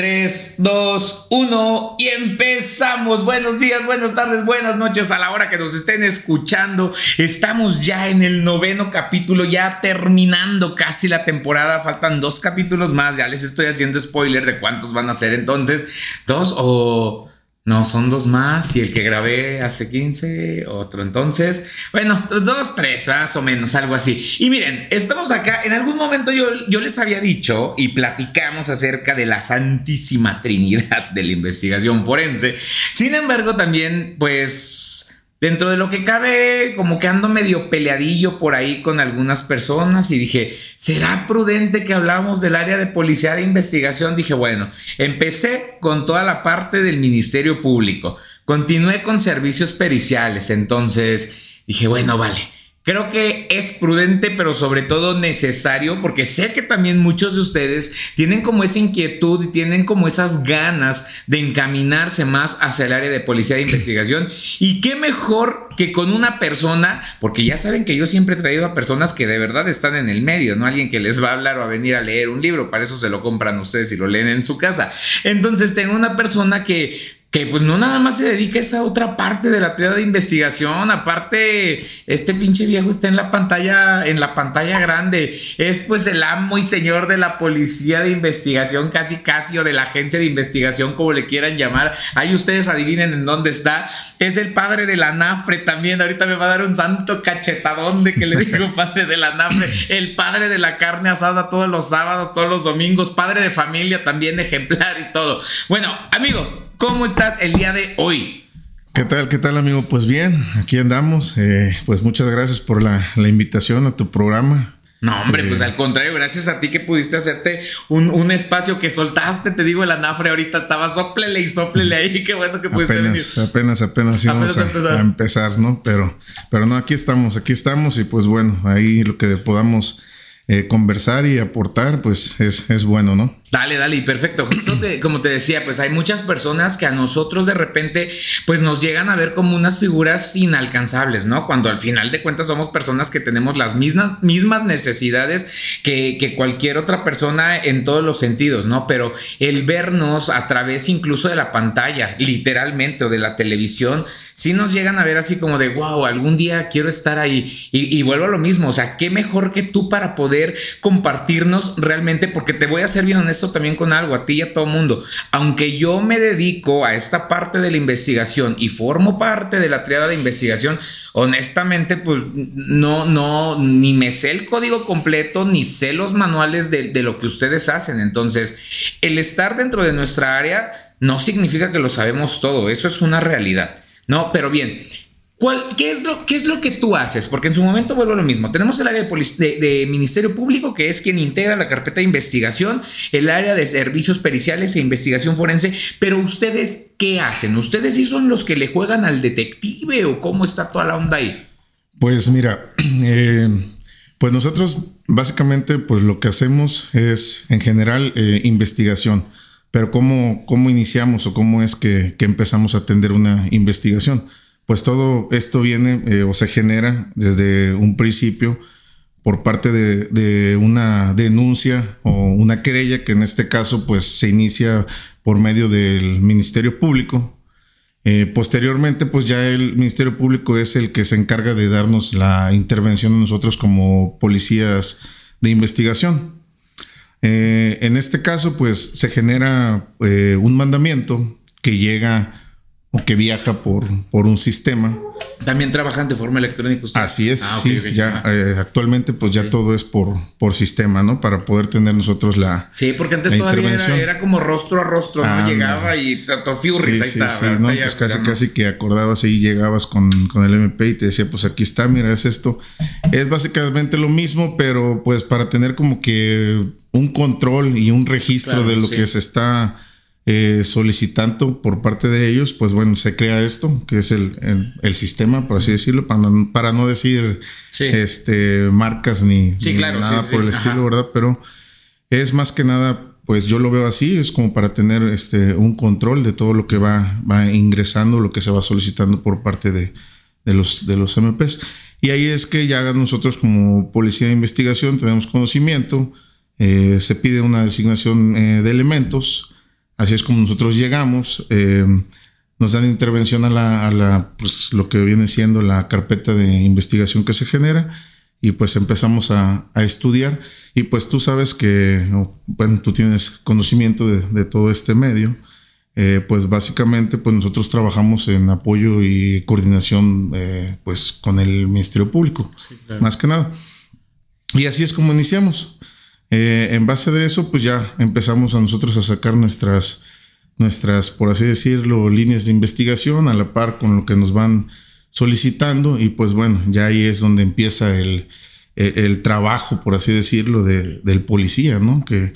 3, 2, 1 y empezamos. Buenos días, buenas tardes, buenas noches a la hora que nos estén escuchando. Estamos ya en el noveno capítulo, ya terminando casi la temporada. Faltan dos capítulos más. Ya les estoy haciendo spoiler de cuántos van a ser entonces. Dos o... No, son dos más y el que grabé hace 15, otro entonces. Bueno, dos, tres, más o menos, algo así. Y miren, estamos acá. En algún momento yo, yo les había dicho y platicamos acerca de la santísima trinidad de la investigación forense. Sin embargo, también, pues Dentro de lo que cabe, como que ando medio peleadillo por ahí con algunas personas y dije, ¿será prudente que hablamos del área de policía de investigación? Dije, bueno, empecé con toda la parte del Ministerio Público, continué con servicios periciales, entonces dije, bueno, vale Creo que es prudente, pero sobre todo necesario, porque sé que también muchos de ustedes tienen como esa inquietud y tienen como esas ganas de encaminarse más hacia el área de policía de investigación. Y qué mejor que con una persona, porque ya saben que yo siempre he traído a personas que de verdad están en el medio, no alguien que les va a hablar o a venir a leer un libro, para eso se lo compran ustedes y lo leen en su casa. Entonces tengo una persona que que pues no nada más se dedica a esa otra parte de la teoría de investigación, aparte este pinche viejo está en la pantalla en la pantalla grande, es pues el amo y señor de la policía de investigación, casi casi o de la agencia de investigación como le quieran llamar. Ahí ustedes adivinen en dónde está. Es el padre de la Nafre también. Ahorita me va a dar un santo cachetadón de que le digo padre de la Nafre, el padre de la carne asada todos los sábados, todos los domingos, padre de familia también ejemplar y todo. Bueno, amigo, ¿Cómo estás el día de hoy? ¿Qué tal? ¿Qué tal, amigo? Pues bien, aquí andamos. Eh, pues muchas gracias por la, invitación a tu programa. No, hombre, pues eh, al contrario, gracias a ti que pudiste hacerte un, espacio que soltaste, te digo, el anafre ahorita estaba soplele y soplele ahí, qué bueno que pudiste apenas, venir. Apenas, apenas íbamos a, empezar. a, empezar. ¿no? Pero, pero no, aquí estamos, aquí estamos y pues bueno, ahí lo que podamos eh, conversar y aportar, pues es, es bueno, ¿no? Dale, dale, perfecto. Justo como te decía, pues hay muchas personas que a nosotros de repente, pues nos llegan a ver como unas figuras inalcanzables, ¿no? Cuando al final de cuentas somos personas que tenemos las mismas, mismas necesidades que, que cualquier otra persona en todos los sentidos, ¿no? Pero el vernos a través incluso de la pantalla, literalmente, o de la televisión, sí nos llegan a ver así como de, wow, algún día quiero estar ahí. Y, y vuelvo a lo mismo, o sea, qué mejor que tú para poder compartirnos realmente, porque te voy a ser bien honesto también con algo, a ti y a todo mundo. Aunque yo me dedico a esta parte de la investigación y formo parte de la triada de investigación, honestamente, pues no, no, ni me sé el código completo, ni sé los manuales de, de lo que ustedes hacen. Entonces, el estar dentro de nuestra área no significa que lo sabemos todo, eso es una realidad. No, pero bien, qué, es lo, ¿Qué es lo que tú haces? Porque en su momento vuelvo a lo mismo. Tenemos el área de, Ministerio Público, que es quien integra la carpeta de investigación, el área de servicios periciales e investigación forense, pero ustedes, ¿qué hacen? ¿Ustedes sí son los que le juegan al detective o cómo está toda la onda ahí? Pues mira, eh, pues nosotros básicamente pues lo que hacemos es en general eh, investigación, pero ¿cómo, ¿cómo iniciamos o cómo es que, que empezamos a atender una investigación? Pues todo esto viene eh, o se genera desde un principio por parte de, una denuncia o una querella que en este caso pues se inicia por medio del Ministerio Público. Eh, posteriormente pues ya el Ministerio Público es el que se encarga de darnos la intervención a nosotros como policías de investigación. Eh, en este caso pues se genera un mandamiento que llega o que viaja por, por un sistema. También trabajan de forma electrónica Así es, ah, sí. Ya, eh, actualmente pues ya todo es por, por sistema, ¿no? Para poder tener nosotros la Sí, porque antes todavía era, como rostro a rostro, ¿no? Llegaba y Fiurris, ahí estaba. no, pues casi, casi que acordabas y llegabas con, con, el MP y te decía, pues aquí está, mira, es esto. Es básicamente lo mismo, pero pues para tener como que un control y un registro de lo que se está eh, solicitando por parte de ellos, pues bueno, se crea esto, que es el, el, sistema, por así decirlo, para, para no decir este, marcas ni, nada por el estilo, ¿verdad? Pero es más que nada, pues yo lo veo así, es como para tener este, un control de todo lo que va, va ingresando, lo que se va solicitando por parte de, de, los, de los MPs. Y ahí es que ya nosotros como policía de investigación tenemos conocimiento, eh, se pide una designación eh, de elementos, así es como nosotros llegamos. Eh, nos dan intervención a la, a la, pues lo que viene siendo la carpeta de investigación que se genera y pues empezamos a, a estudiar y pues tú sabes que, bueno, tú tienes conocimiento de, de todo este medio. Eh, pues básicamente pues nosotros trabajamos en apoyo y coordinación eh, pues con el Ministerio Público, sí, claro. más que nada. Y así es como iniciamos. Eh, en base de eso pues ya empezamos a nosotros a sacar nuestras, nuestras, por así decirlo, líneas de investigación a la par con lo que nos van solicitando y pues bueno, ya ahí es donde empieza el, el, trabajo, por así decirlo, de, del policía, ¿no? Que,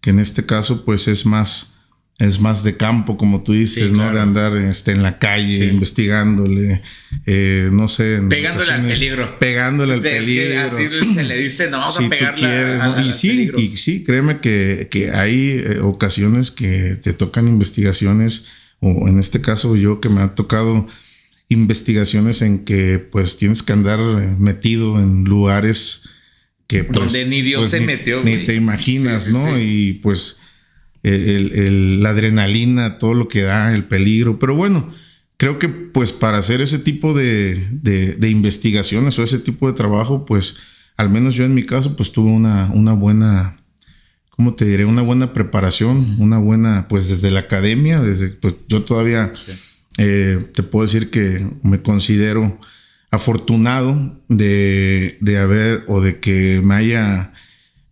que en este caso pues es más es más de campo, como tú dices, sí, ¿no? De andar este, en la calle sí. investigándole, eh, no sé. Pegándole al peligro. Pegándole al peligro. así se le dice, no, vamos si a pegarle quieres, ¿no? y, sí, peligro. y sí, créeme que, que hay eh, ocasiones que te tocan investigaciones, o en este caso yo que me ha tocado investigaciones en que pues tienes que andar eh, metido en lugares que... Pues, Donde ni Dios pues, se ni, metió. Ni te imaginas, sí, ¿no? Y pues el, el, la adrenalina, todo lo que da, el peligro. Pero bueno, creo que pues para hacer ese tipo de, de, de, investigaciones o ese tipo de trabajo, pues al menos yo en mi caso, pues tuve una, una buena, ¿cómo te diré? Una buena preparación, una buena, pues desde la academia, desde, pues yo todavía sí. eh, te puedo decir que me considero afortunado de, de haber o de que me haya...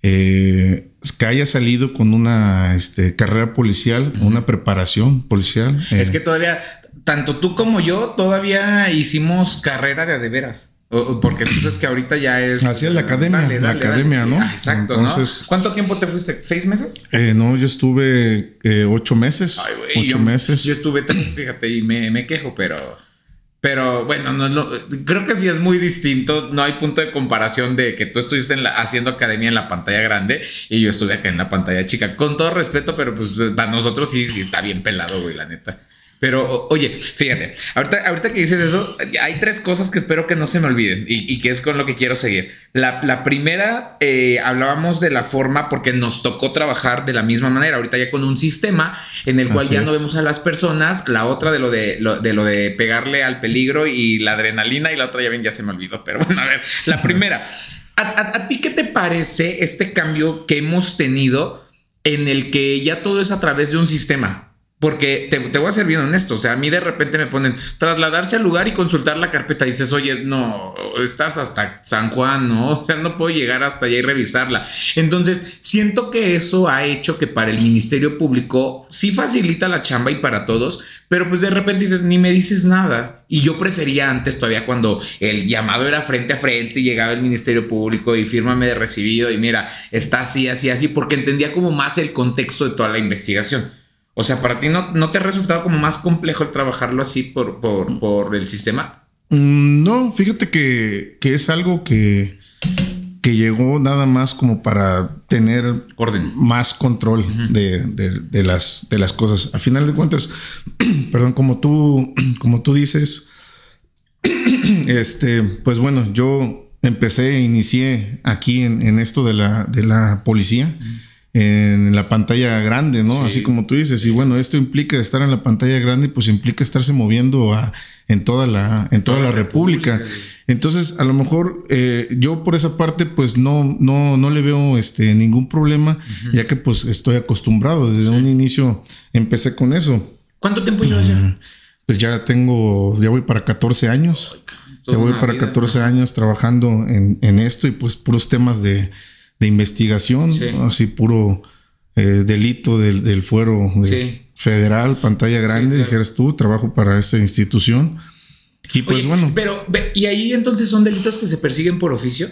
Eh, que haya salido con una este, carrera policial, uh -huh. una preparación policial. Es eh. que todavía, tanto tú como yo, todavía hicimos carrera de de veras. Porque tú sabes que ahorita ya es. Así es la academia, dale, dale, la academia, dale. ¿no? Ah, exacto, Entonces, ¿no? ¿Cuánto tiempo te fuiste? ¿Seis meses? Eh, no, yo estuve eh, ocho meses. Ay, wey, ocho yo, meses. Yo estuve tres, fíjate, y me, me quejo, pero. Pero bueno, no creo que sí es muy distinto. No hay punto de comparación de que tú estuviste en la, haciendo academia en la pantalla grande y yo estuve acá en la pantalla chica. Con todo respeto, pero pues para nosotros sí, sí está bien pelado, güey, la neta. Pero oye, fíjate, ahorita, ahorita que dices eso, hay tres cosas que espero que no se me olviden y, y que es con lo que quiero seguir. La, la primera, eh, hablábamos de la forma porque nos tocó trabajar de la misma manera, ahorita ya con un sistema en el cual ya es. no vemos a las personas, la otra de lo de, lo, de lo de pegarle al peligro y la adrenalina y la otra ya ven, ya se me olvidó, pero bueno, a ver, la primera, ¿a, a, a ti qué te parece este cambio que hemos tenido en el que ya todo es a través de un sistema? Porque te, voy a ser bien honesto, o sea, a mí de repente me ponen trasladarse al lugar y consultar la carpeta. Y dices, oye, no, estás hasta San Juan, ¿no? O sea, no puedo llegar hasta allá y revisarla. Entonces, siento que eso ha hecho que para el Ministerio Público sí facilita la chamba y para todos, pero pues de repente dices, ni me dices nada. Y yo prefería antes todavía cuando el llamado era frente a frente y llegaba el Ministerio Público y fírmame de recibido y mira, está así, así, así, porque entendía como más el contexto de toda la investigación. O sea, ¿para ti no, no te ha resultado como más complejo el trabajarlo así por, por, por el sistema? Mm, no, fíjate que, que, es algo que, que llegó nada más como para tener Orden. más control uh -huh. de, de, de, las, de las cosas. A final de cuentas, perdón, como tú, como tú dices, este, pues bueno, yo empecé, inicié aquí en, en esto de la, de la policía. Uh -huh en la pantalla grande, ¿no? Sí. Así como tú dices. Y bueno, esto implica estar en la pantalla grande, pues implica estarse moviendo a, en toda la, en toda, toda la, la, República. República. Entonces, a lo mejor eh, yo por esa parte, pues no, no, no le veo este, ningún problema, uh -huh. ya que pues estoy acostumbrado. Desde sí. un inicio empecé con eso. ¿Cuánto tiempo llevas ya? Pues ya tengo, ya voy para 14 años. Ya voy para vida, 14 ¿no? años trabajando en, en esto y pues puros temas de de investigación, sí. así puro eh, delito del, del fuero de sí. federal, pantalla grande, sí, claro. dijeras tú, trabajo para esta institución. Y pues Oye, bueno. Pero, ¿y ahí entonces son delitos que se persiguen por oficio?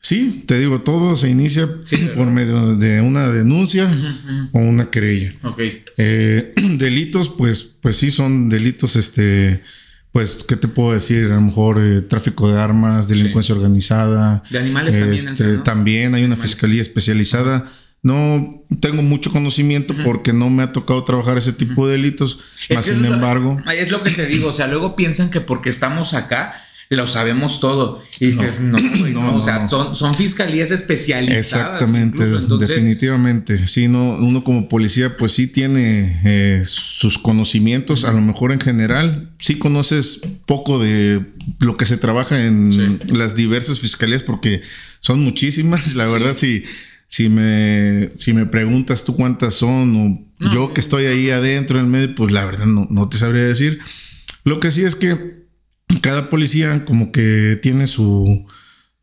Sí, te digo, todo se inicia por medio de una denuncia uh -huh. o una querella. Ok. Eh, delitos, pues, pues sí, son delitos, este pues, ¿qué te puedo decir? A lo mejor eh, tráfico de armas, delincuencia sí. organizada. De animales este, también. ¿no? También hay una fiscalía especializada. No tengo mucho conocimiento uh -huh. porque no me ha tocado trabajar ese tipo de delitos. Es más sin embargo. Lo, es lo que te digo. O sea, luego piensan que porque estamos acá lo sabemos todo. Y dices, no, no, o sea, Son, son fiscalías especializadas. Exactamente, definitivamente. Sí, no, uno como policía, pues sí tiene eh, sus conocimientos, a lo mejor en general, sí conoces poco de lo que se trabaja en las diversas fiscalías, porque son muchísimas, la verdad, sí. Si me, si me preguntas tú cuántas son, o yo que estoy ahí adentro en medio, pues la verdad no, no te sabría decir. Lo que sí es que cada policía como que tiene su...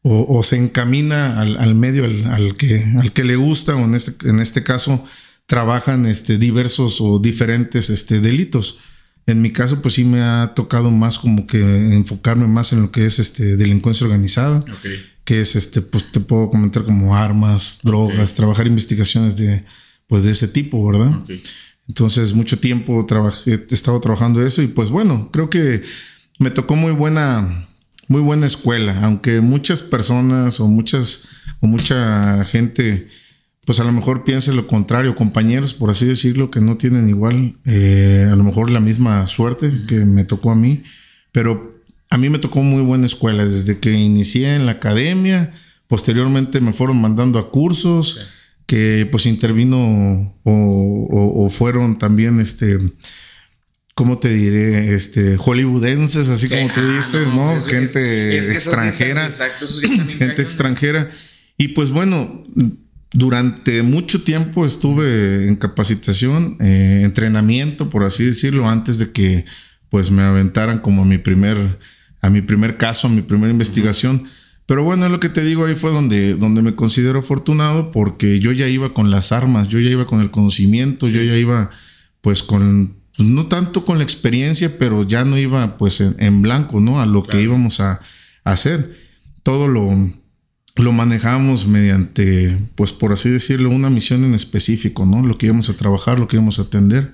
o, se encamina al, medio al, que, al que le gusta, o en este, en este caso trabajan este, diversos o diferentes este, delitos. En mi caso, pues sí me ha tocado más como que enfocarme más en lo que es este delincuencia organizada, que es este, pues te puedo comentar como armas, drogas, trabajar investigaciones de, pues de ese tipo, ¿verdad? Entonces, mucho tiempo trabajé, he estado trabajando eso y pues bueno, creo que me tocó muy buena, muy buena escuela, aunque muchas personas o muchas o mucha gente, pues a lo mejor piense lo contrario, compañeros, por así decirlo, que no tienen igual, eh, a lo mejor la misma suerte que me tocó a mí, pero a mí me tocó muy buena escuela desde que inicié en la academia, posteriormente me fueron mandando a cursos. que pues intervino o, o, fueron también este ¿cómo te diré? Este, hollywoodenses, así como tú ah, dices, ¿no? gente extranjera. exacto, gente extranjera. Y pues bueno, durante mucho tiempo estuve en capacitación, eh, entrenamiento, por así decirlo, antes de que pues me aventaran como a mi primer, a mi primer caso, a mi primera investigación. Pero bueno, lo que te digo, ahí fue donde, donde me considero afortunado porque yo ya iba con las armas, yo ya iba con el conocimiento, yo ya iba pues con pues, no tanto con la experiencia, pero ya no iba pues en, blanco, ¿no? A lo que íbamos a, hacer. Todo lo, lo manejamos mediante, pues por así decirlo, una misión en específico, ¿no? Lo que íbamos a trabajar, lo que íbamos a atender.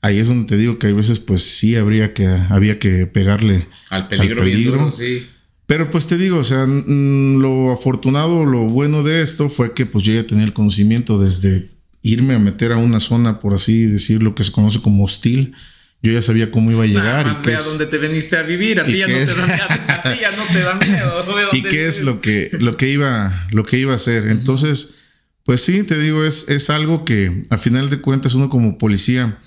Ahí es donde te digo que hay veces pues sí habría que, había que pegarle al peligro. sí. Pero pues te digo, o sea, lo afortunado, lo bueno de esto fue que pues yo ya tenía el conocimiento desde irme a meter a una zona, por así decirlo, que se conoce como hostil. Yo ya sabía cómo iba a llegar. y qué a dónde te veniste a vivir. A ti ya no te da, no te da miedo. y qué es lo que, lo que iba, lo que iba a hacer. Entonces, pues sí, te digo, es, es algo que a final de cuentas uno como policía,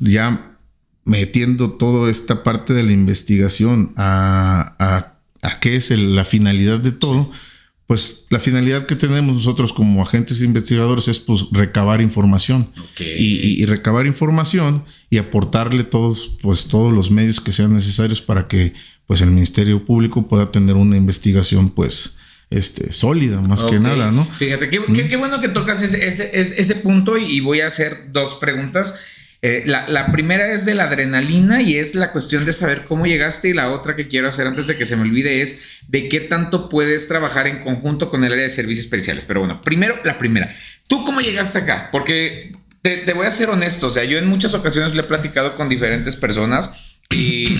ya metiendo toda esta parte de la investigación a, a, a qué es la finalidad de todo, pues la finalidad que tenemos nosotros como agentes investigadores es pues recabar información y, recabar información y aportarle todos pues todos los medios que sean necesarios para que pues el Ministerio Público pueda tener una investigación pues este, sólida, más que nada, ¿no? Fíjate, qué, bueno que tocas ese, ese, ese punto y voy a hacer dos preguntas. Eh, la, primera es de la adrenalina y es la cuestión de saber cómo llegaste y la otra que quiero hacer antes de que se me olvide es de qué tanto puedes trabajar en conjunto con el área de servicios especiales. Pero bueno, primero la primera. ¿Tú cómo llegaste acá? Porque te, te voy a ser honesto, o sea, yo en muchas ocasiones le he platicado con diferentes personas y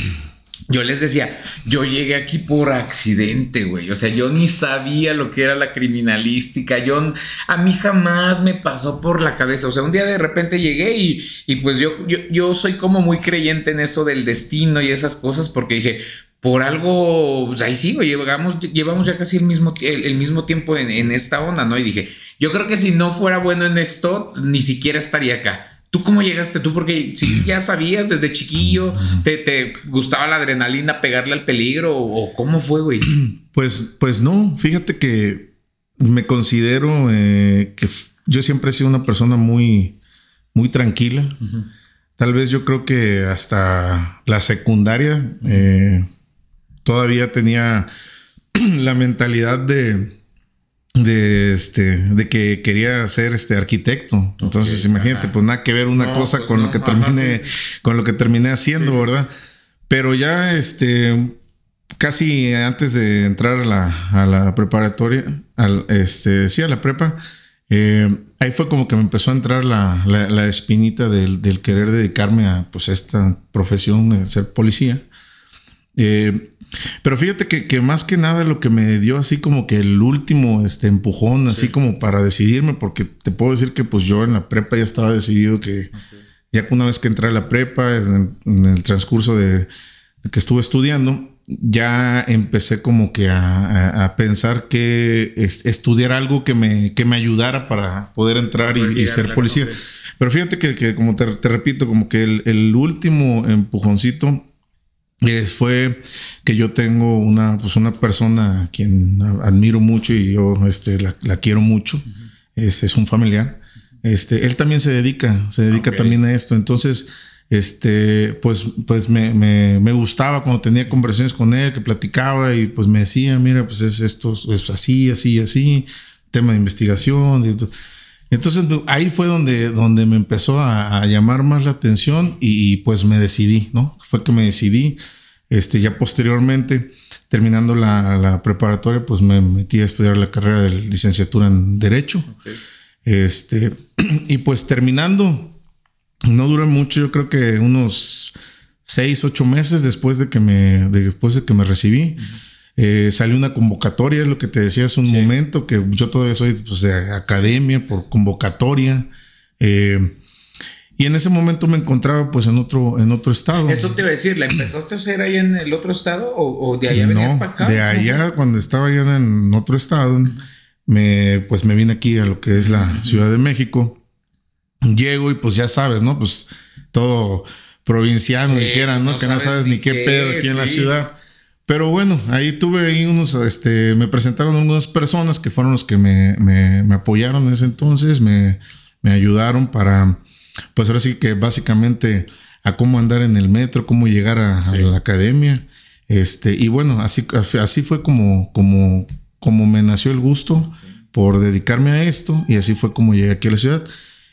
yo les decía, yo llegué aquí por accidente, güey. O sea, yo ni sabía lo que era la criminalística. Yo, a mí jamás me pasó por la cabeza. O sea, un día de repente llegué y, y pues yo, yo, yo soy como muy creyente en eso del destino y esas cosas porque dije, por algo, pues ahí sigo, llevamos, llevamos ya casi el mismo, el, mismo tiempo en, en, esta onda, ¿no? Y dije, yo creo que si no fuera bueno en esto, ni siquiera estaría acá. ¿Tú cómo llegaste tú? Porque si ya sabías desde chiquillo, te, gustaba la adrenalina, pegarle al peligro o cómo fue, güey. Pues, pues no, fíjate que me considero eh, que yo siempre he sido una persona muy, muy tranquila. Tal vez yo creo que hasta la secundaria eh, todavía tenía la mentalidad de de este de que quería ser este arquitecto. Entonces imagínate pues nada que ver una cosa pues con lo que terminé con lo que terminé haciendo verdad pero ya este casi antes de entrar a la, a la preparatoria al este sí a la prepa eh, ahí fue como que me empezó a entrar la, la, espinita del, del, querer dedicarme a pues esta profesión de ser policía eh, pero fíjate que, más que nada lo que me dio así como que el último este, empujón, así como para decidirme, porque te puedo decir que pues yo en la prepa ya estaba decidido que ya una vez que entré a la prepa, en el, transcurso de, que estuve estudiando, ya empecé como que a, pensar que estudiar algo que me, que me ayudara para poder entrar y, ser policía. Pero fíjate que, como te, repito, como que el, último empujoncito fue que yo tengo una, pues una persona a quien admiro mucho y yo este, la, quiero mucho. es, un familiar. Este, él también se dedica, se dedica también a esto. Entonces, este, pues, pues me, me, me, gustaba cuando tenía conversaciones con él, que platicaba y pues me decía, mira, pues es esto, es así, así, así, tema de investigación. Entonces ahí fue donde, donde me empezó a, llamar más la atención y, pues me decidí, ¿no? Fue que me decidí, este, ya posteriormente, terminando la, la preparatoria, pues me metí a estudiar la carrera de licenciatura en Derecho. Este, y pues terminando, no duró mucho, yo creo que unos seis, ocho meses después de que me, después de que me recibí. Eh, salió una convocatoria, es lo que te decía hace un momento, que yo todavía soy pues, de academia por convocatoria. Eh, y en ese momento me encontraba pues en otro, en otro estado. Eso te iba a decir, ¿la empezaste a hacer ahí en el otro estado o, de allá venías para acá? De allá, cuando estaba allá en otro estado, me, pues me vine aquí a lo que es la Ciudad de México. Llego y pues ya sabes, ¿no? Pues todo provinciano, dijeran, ¿no? que no sabes ni qué, pedo aquí en la ciudad. Pero bueno, ahí tuve ahí unos, este, me presentaron algunas personas que fueron los que me, me, apoyaron en ese entonces, me, me, ayudaron para, pues ahora sí que básicamente a cómo andar en el metro, cómo llegar a, la academia. Este, y bueno, así, así fue como, como, como me nació el gusto por dedicarme a esto y así fue como llegué aquí a la ciudad.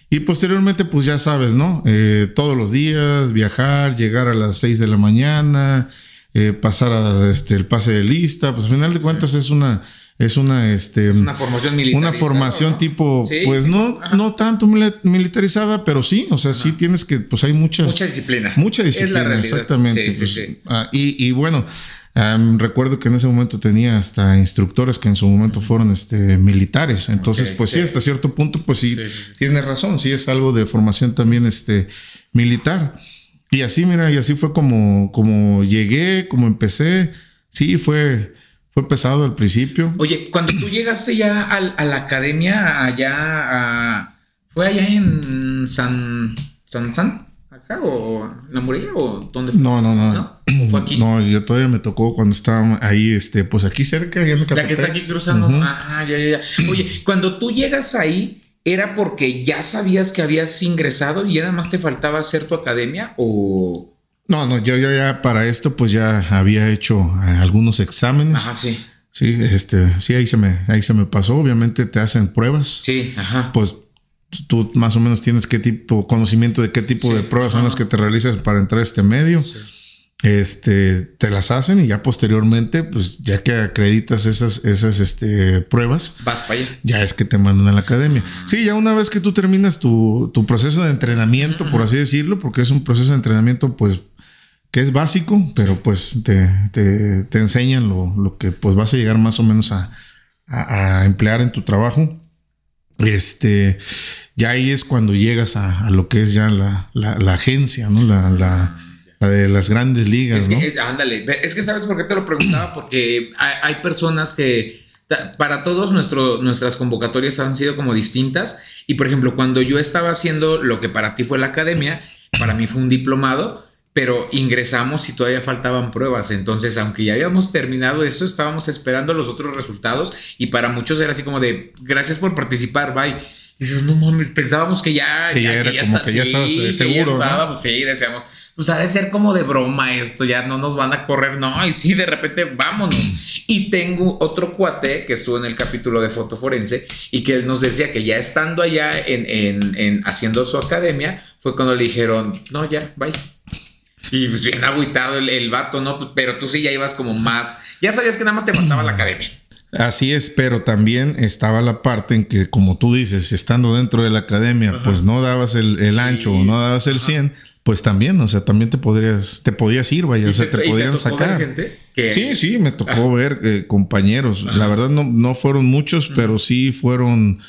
Y posteriormente, pues ya sabes, ¿no? Eh, todos los días, viajar, llegar a las 6 de la mañana, eh, pasar a este, el pase de lista, pues al final de cuentas es una, es una, este, una formación militar. Una formación tipo, pues no, no tanto militarizada, pero sí, o sea, sí tienes que, pues hay muchas. Mucha disciplina. Mucha disciplina, exactamente. Pues, ah, y, y, bueno, recuerdo que en ese momento tenía hasta instructores que en su momento fueron este, militares. Entonces, pues sí, hasta cierto punto, pues sí, tiene razón. Sí, es algo de formación también este, militar. Y así, mira, y así fue como, como llegué, como empecé. Sí, fue, fue pesado al principio. Oye, cuando tú llegaste ya a, la academia, allá, fue allá en San, San San o en la muralla o dónde fue? No, no, no. ¿No? fue aquí? No, yo todavía me tocó cuando estaba ahí, este, pues aquí cerca. Ya la que está aquí cruzando. Ah, ya, ya, ya. Oye, cuando tú llegas ahí, ¿era porque ya sabías que habías ingresado y nada más te faltaba hacer tu academia o...? No, no, yo, yo ya para esto pues ya había hecho eh, algunos exámenes. Ajá, sí. Sí, este, sí, ahí se me, ahí se me pasó. Obviamente te hacen pruebas. Sí, ajá. Pues tú más o menos tienes qué tipo, conocimiento de qué tipo de pruebas son las que te realizas para entrar a este medio. Este, te las hacen y ya posteriormente, pues ya que acreditas esas, esas este, pruebas, vas para allá. Ya es que te mandan a la academia. Sí, ya una vez que tú terminas tu, proceso de entrenamiento, por así decirlo, porque es un proceso de entrenamiento, pues, que es básico, pero pues te, te, enseñan lo, lo, que pues vas a llegar más o menos a, a emplear en tu trabajo. Este, ya ahí es cuando llegas a, lo que es ya la, agencia, ¿no? La, la, de las grandes ligas. Es que, es, ándale, es que sabes por qué te lo preguntaba, porque hay, personas que para todos nuestro, nuestras convocatorias han sido como distintas. Y por ejemplo, cuando yo estaba haciendo lo que para ti fue la academia, para mí fue un diplomado pero ingresamos y todavía faltaban pruebas. Entonces, aunque ya habíamos terminado eso, estábamos esperando los otros resultados y para muchos era así como de, gracias por participar, bye. Y dices, no mames, pensábamos que ya, ya, era como que ya estabas eh, seguro. Sí, decíamos, pues ha de ser como de broma esto, ya no nos van a correr, no, y sí, de repente vámonos. Y tengo otro cuate que estuvo en el capítulo de foto forense y que él nos decía que ya estando allá en, en, en haciendo su academia, fue cuando le dijeron, no, ya, bye y pues bien agüitado el, el vato, ¿no? Pues, pero tú sí ya ibas como más. Ya sabías que nada más te faltaba la academia. Así es, pero también estaba la parte en que, como tú dices, estando dentro de la academia, pues no dabas el, ancho o no dabas el 100, pues también, o sea, también te podrías, te podías ir, vaya, o sea, te, podían sacar. Sí, sí, me tocó ver eh, compañeros. La verdad no, no fueron muchos, pero sí fueron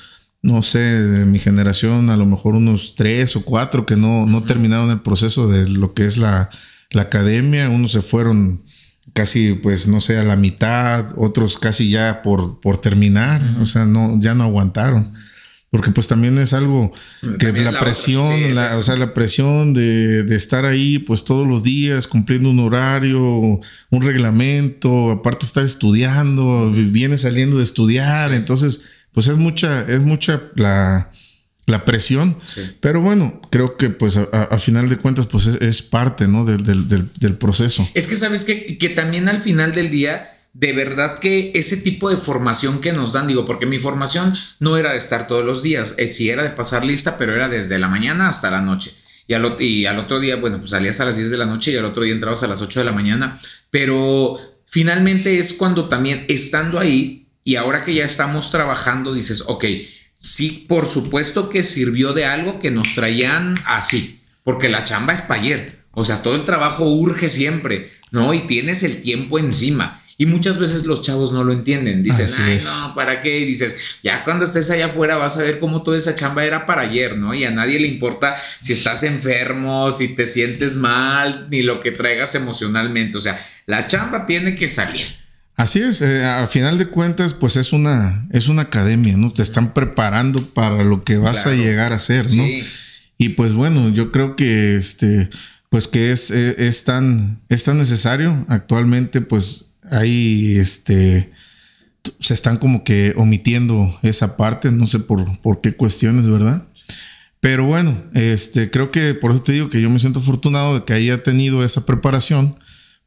no sé, de mi generación, a lo mejor unos tres o cuatro que no, no terminaron el proceso de lo que es la, la academia. Unos se fueron casi, pues, no sé, a la mitad, otros casi ya por, por terminar, o sea, no, ya no aguantaron. Porque pues también es algo que la, presión, la, o sea, la presión de, de, estar ahí pues todos los días cumpliendo un horario, un reglamento, aparte estar estudiando, viene saliendo de estudiar, entonces pues es mucha, es mucha la, la presión. Pero bueno, creo que pues a, final de cuentas pues es, parte, ¿no? Del, del, del, proceso. Es que sabes que, que también al final del día, de verdad que ese tipo de formación que nos dan, digo, porque mi formación no era de estar todos los días, eh, sí era de pasar lista, pero era desde la mañana hasta la noche. Y al, y al otro día, bueno, pues salías a las 10 de la noche y al otro día entrabas a las 8 de la mañana. Pero finalmente es cuando también estando ahí y ahora que ya estamos trabajando, dices, ok, sí, por supuesto que sirvió de algo que nos traían así, porque la chamba es para ayer. O sea, todo el trabajo urge siempre, ¿no? Y tienes el tiempo encima. Y muchas veces los chavos no lo entienden. Dicen, ay, no, ¿para qué? Y dices, ya cuando estés allá afuera vas a ver cómo toda esa chamba era para ayer, ¿no? Y a nadie le importa si estás enfermo, si te sientes mal, ni lo que traigas emocionalmente. O sea, la chamba tiene que salir. Así es, eh, al final de cuentas, pues es una, es una academia, ¿no? Te están preparando para lo que vas a llegar a ser, ¿no? Y pues bueno, yo creo que este, pues que es, eh, es, tan, es tan necesario. Actualmente, pues hay este se están como que omitiendo esa parte, no sé por, por qué cuestiones, ¿verdad? Pero bueno, este, creo que por eso te digo que yo me siento afortunado de que haya tenido esa preparación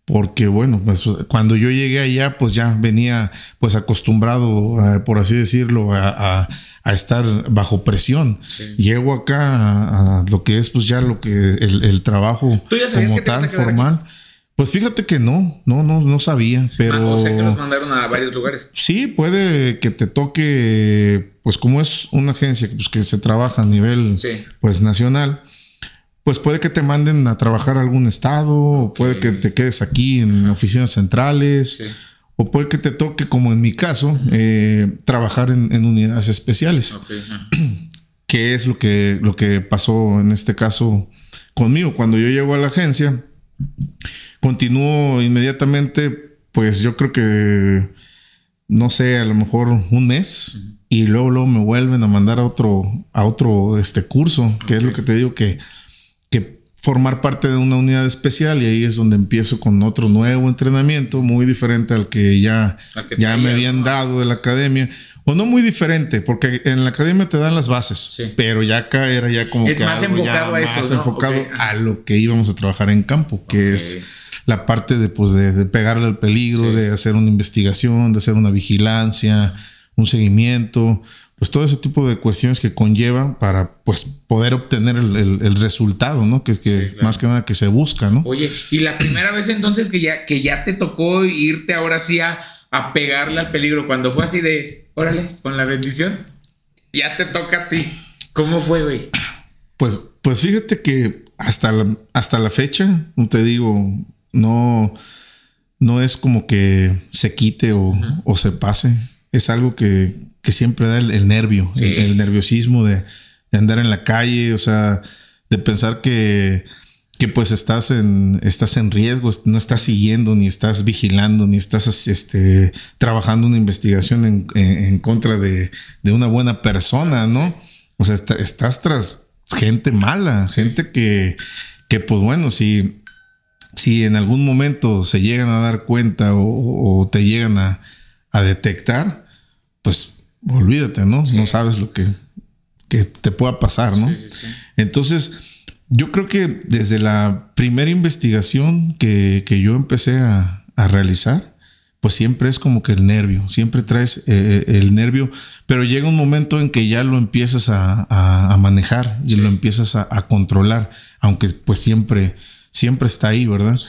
porque bueno, pues cuando yo llegué allá, pues ya venía pues acostumbrado, eh, por así decirlo, a, estar bajo presión. Llego acá a, lo que es pues ya lo que el, el trabajo como tal, formal. Pues fíjate que no, no, no, no sabía, pero... Ah, o sea que los mandaron a varios lugares. Sí, puede que te toque, pues como es una agencia pues, que se trabaja a nivel pues nacional, pues puede que te manden a trabajar a algún estado, o puede que te quedes aquí en oficinas centrales, o puede que te toque, como en mi caso, eh, trabajar en, unidades especiales. que es lo que, lo que pasó en este caso conmigo. Cuando yo llego a la agencia, continúo inmediatamente, pues yo creo que, no sé, a lo mejor un mes. Y luego, luego me vuelven a mandar a otro, a otro este curso, que es lo que te digo que formar parte de una unidad especial y ahí es donde empiezo con otro nuevo entrenamiento muy diferente al que ya, ya me habían dado de la academia. O no muy diferente, porque en la academia te dan las bases, pero ya acá era ya como es más enfocado a eso. Más enfocado a lo que íbamos a trabajar en campo, que es la parte de, pues, de, pegarle al peligro, de hacer una investigación, de hacer una vigilancia, un seguimiento pues todo ese tipo de cuestiones que conllevan para pues poder obtener el, resultado, ¿no? Que, que más que nada que se busca, ¿no? Oye, y la primera vez entonces que ya, que ya te tocó irte ahora sí a, a pegarle al peligro, cuando fue así de, órale, con la bendición, ya te toca a ti. ¿Cómo fue, güey? Pues, pues fíjate que hasta la, hasta la fecha, no te digo, no, no es como que se quite o, o se pase. Es algo que, que siempre da el, nervio, el, nerviosismo de, andar en la calle, o sea, de pensar que, que pues estás en, estás en riesgo, no estás siguiendo, ni estás vigilando, ni estás este, trabajando una investigación en, contra de, una buena persona, ¿no? O sea, estás tras gente mala, gente que, que pues bueno, si, si en algún momento se llegan a dar cuenta o, te llegan a, a detectar, pues olvídate, ¿no? No sabes lo que, que, te pueda pasar, ¿no? Entonces, yo creo que desde la primera investigación que, que yo empecé a, a, realizar, pues siempre es como que el nervio, siempre traes eh, el nervio, pero llega un momento en que ya lo empiezas a, a, manejar y lo empiezas a, controlar, aunque pues siempre, siempre está ahí, ¿verdad?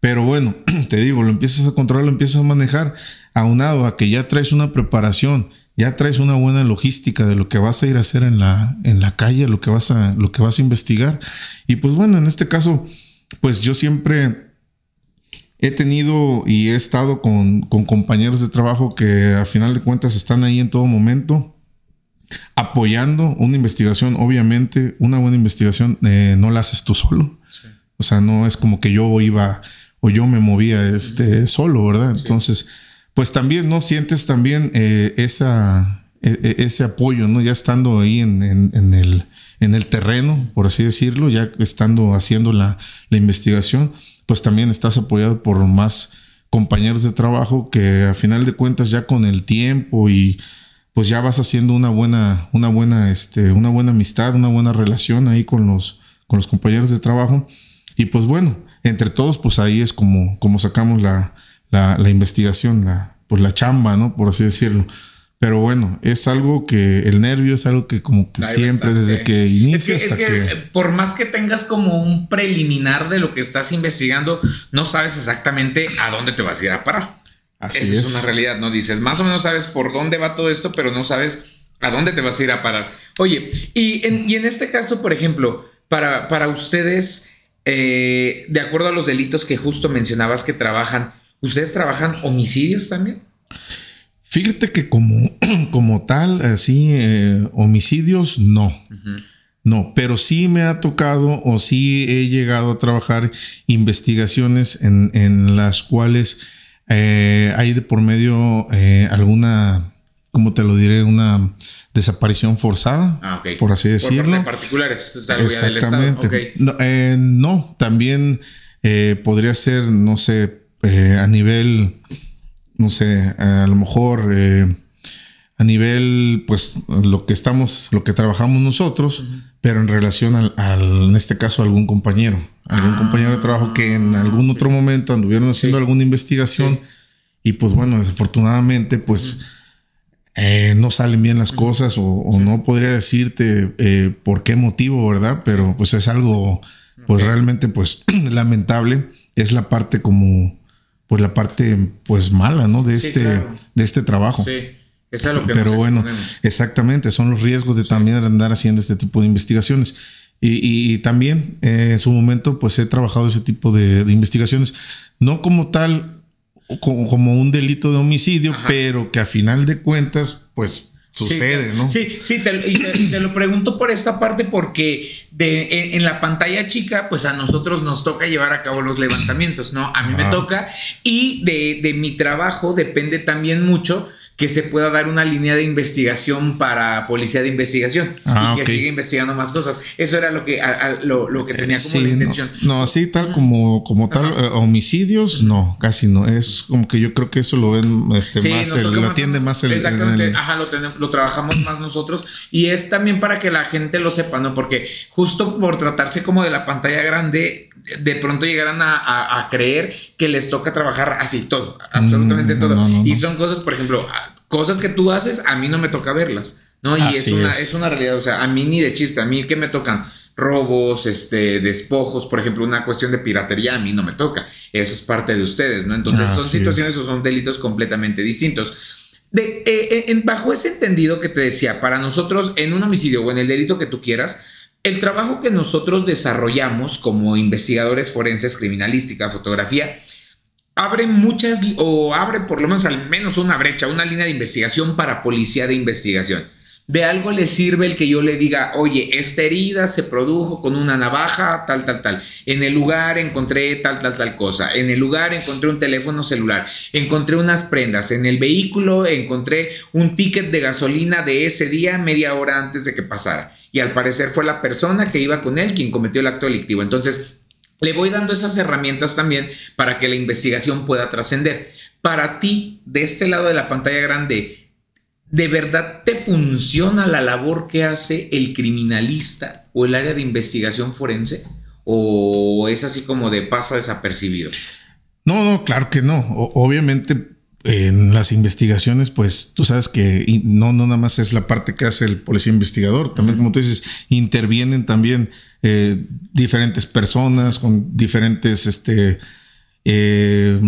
Pero bueno, te digo, lo empiezas a controlar, lo empiezas a manejar, aunado a que ya traes una preparación ya traes una buena logística de lo que vas a ir a hacer en la, en la calle, lo que, vas a, lo que vas a investigar. Y pues bueno, en este caso, pues yo siempre he tenido y he estado con, compañeros de trabajo que a final de cuentas están ahí en todo momento apoyando una investigación. Obviamente, una buena investigación eh, no la haces tú solo. O sea, no es como que yo iba o yo me movía este, solo, ¿verdad? Entonces, pues también, ¿no? Sientes también eh, esa, e, e, ese apoyo, ¿no? Ya estando ahí en, en, el, en el terreno, por así decirlo, ya estando haciendo la, la investigación, pues también estás apoyado por más compañeros de trabajo que a final de cuentas ya con el tiempo y pues ya vas haciendo una buena, una buena, este, una buena amistad, una buena relación ahí con los, con los compañeros de trabajo. Y pues bueno, entre todos, pues ahí es como, como sacamos la, la, la investigación, la, pues la chamba, ¿no? Por así decirlo. Pero bueno, es algo que el nervio es algo que como que siempre, desde que inicia es que, es que, por más que tengas como un preliminar de lo que estás investigando, no sabes exactamente a dónde te vas a ir a parar. Así es. una realidad, ¿no? Dices, más o menos sabes por dónde va todo esto, pero no sabes a dónde te vas a ir a parar. Oye, y en, y en este caso, por ejemplo, para, para ustedes, eh, de acuerdo a los delitos que justo mencionabas que trabajan, ¿ustedes trabajan homicidios también? Fíjate que como, como tal, así, eh, homicidios, no. No, pero sí me ha tocado o sí he llegado a trabajar investigaciones en, las cuales eh, hay de por medio eh, alguna, ¿cómo te lo diré? Una desaparición forzada, ah, por así decirlo. Por particulares, es algo del Estado. No, no, también podría ser, no sé, a nivel no sé, a lo mejor eh, a nivel, pues, lo que estamos, lo que trabajamos nosotros, pero en relación al, en este caso, a algún compañero, algún compañero de trabajo que en algún otro momento anduvieron haciendo alguna investigación y pues bueno, desafortunadamente, pues... Eh, no salen bien las cosas o, no podría decirte eh, por qué motivo, ¿verdad? Pero pues es algo pues realmente pues lamentable. Es la parte como pues la parte pues mala, ¿no? De este de este trabajo. Sí. es lo que Pero bueno, exactamente, son los riesgos de también andar haciendo este tipo de investigaciones. Y, también eh, en su momento pues he trabajado ese tipo de, investigaciones, no como tal, como, un delito de homicidio, pero que a final de cuentas pues sucede, ¿no? Sí, sí, te, y, te, lo pregunto por esta parte porque de, en, la pantalla chica, pues a nosotros nos toca llevar a cabo los levantamientos, ¿no? A mí me toca y de, de mi trabajo depende también mucho que se pueda dar una línea de investigación para policía de investigación ah, y que siga investigando más cosas. Eso era lo que, lo, que tenía como la intención. No, así tal como, como tal, eh, homicidios, no, casi no. Es como que yo creo que eso lo ven este, más, lo atiende más el. Exactamente, ajá, lo, lo trabajamos más nosotros y es también para que la gente lo sepa, ¿no? Porque justo por tratarse como de la pantalla grande, de pronto llegarán a, creer que les toca trabajar así todo, absolutamente mm, todo. y son cosas, por ejemplo, cosas que tú haces, a mí no me toca verlas, ¿no? Y es una, es. una realidad, o sea, a mí ni de chiste, a mí que me tocan robos, este, despojos, por ejemplo, una cuestión de piratería, a mí no me toca. Eso es parte de ustedes, ¿no? Entonces son situaciones o son delitos completamente distintos. De, eh, eh, bajo ese entendido que te decía, para nosotros en un homicidio o en el delito que tú quieras, el trabajo que nosotros desarrollamos como investigadores forenses, criminalística, fotografía, abre muchas o abre por lo menos al menos una brecha, una línea de investigación para policía de investigación. De algo le sirve el que yo le diga, oye, esta herida se produjo con una navaja, tal, tal, tal. En el lugar encontré tal, tal, tal cosa. En el lugar encontré un teléfono celular. Encontré unas prendas. En el vehículo encontré un ticket de gasolina de ese día media hora antes de que pasara y al parecer fue la persona que iba con él quien cometió el acto delictivo. Entonces, le voy dando esas herramientas también para que la investigación pueda trascender. Para ti, de este lado de la pantalla grande, ¿de verdad te funciona la labor que hace el criminalista o el área de investigación forense? ¿O es así como de pasa desapercibido? No, no, claro que no. obviamente en las investigaciones, pues tú sabes que no, no nada más es la parte que hace el policía investigador, también como tú dices, intervienen también eh, diferentes personas con diferentes, este, eh,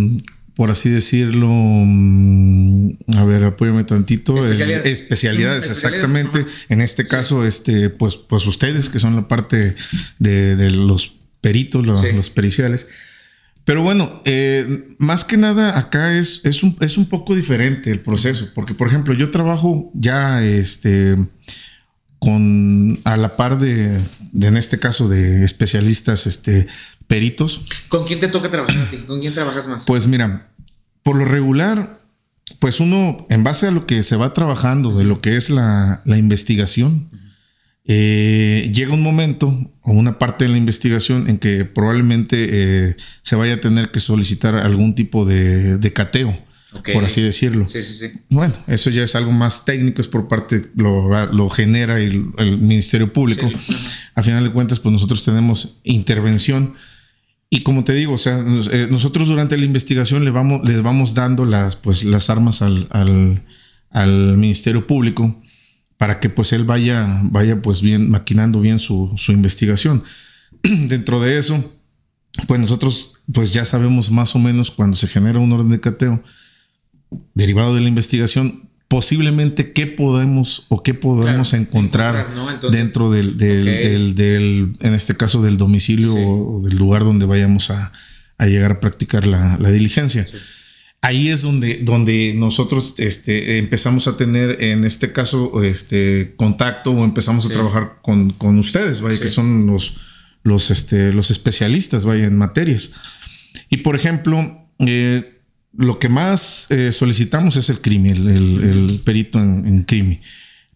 por así decirlo, mm, a ver, apóyame tantito, especialidades, especialidades, exactamente. En este caso, este, pues, pues ustedes que son la parte de, los peritos, los periciales. Pero bueno, eh, más que nada acá es, es, un, es un poco diferente el proceso, porque por ejemplo yo trabajo ya este, con a la par de, en este caso de especialistas este, peritos. ¿Con quién te toca trabajar a ti? ¿Con quién trabajas más? Pues mira, por lo regular, pues uno, en base a lo que se va trabajando, de lo que es la, investigación, eh, llega un momento o una parte de la investigación en que probablemente eh, se vaya a tener que solicitar algún tipo de, cateo, por así decirlo. Sí, sí, sí. Bueno, eso ya es algo más técnico, es por parte, lo, lo genera el, el Ministerio Público. A final de cuentas, pues nosotros tenemos intervención y como te digo, o sea, eh, nosotros durante la investigación le vamos, les vamos dando las, pues, las armas al, al, Ministerio Público para que pues él vaya, vaya pues bien, maquinando bien su, su investigación. Dentro de eso, pues nosotros pues ya sabemos más o menos cuando se genera un orden de cateo derivado de la investigación, posiblemente qué podemos o qué podemos encontrar, dentro del, del, en este caso, del domicilio o, del lugar donde vayamos a, llegar a practicar la, diligencia. Ahí es donde, donde nosotros este, empezamos a tener, en este caso, este, contacto o empezamos a trabajar con, con ustedes, vaya, que son los, los, este, los especialistas, vaya, en materias. Y por ejemplo, eh, lo que más eh, solicitamos es el crimen, el, perito en, en crimen.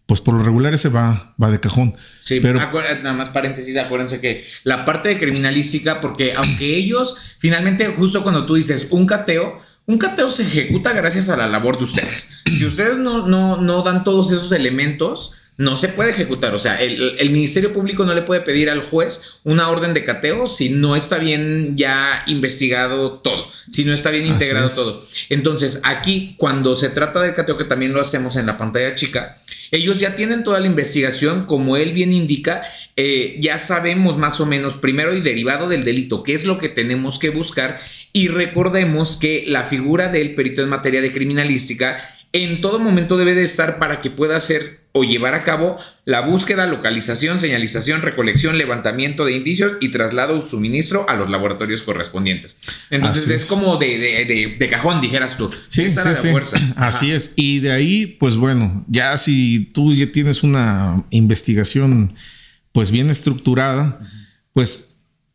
Pues por lo regular ese va, va de cajón. Sí, pero nada más paréntesis, acuérdense que la parte de criminalística, porque aunque ellos, finalmente, justo cuando tú dices un cateo, un cateo se ejecuta gracias a la labor de ustedes. Si ustedes no, no, no dan todos esos elementos, no se puede ejecutar. O sea, el, Ministerio Público no le puede pedir al juez una orden de cateo si no está bien ya investigado todo, si no está bien integrado todo. Entonces, aquí, cuando se trata del cateo, que también lo hacemos en la pantalla chica, ellos ya tienen toda la investigación, como él bien indica, eh, ya sabemos más o menos, primero y derivado del delito, qué es lo que tenemos que buscar. Y recordemos que la figura del perito en materia de criminalística en todo momento debe de estar para que pueda ser o llevar a cabo la búsqueda, localización, señalización, recolección, levantamiento de indicios y traslado o suministro a los laboratorios correspondientes. Entonces es, como de, de, cajón, dijeras tú. Sí, sí, sí. Así es. Y de ahí, pues bueno, ya si tú ya tienes una investigación pues bien estructurada, pues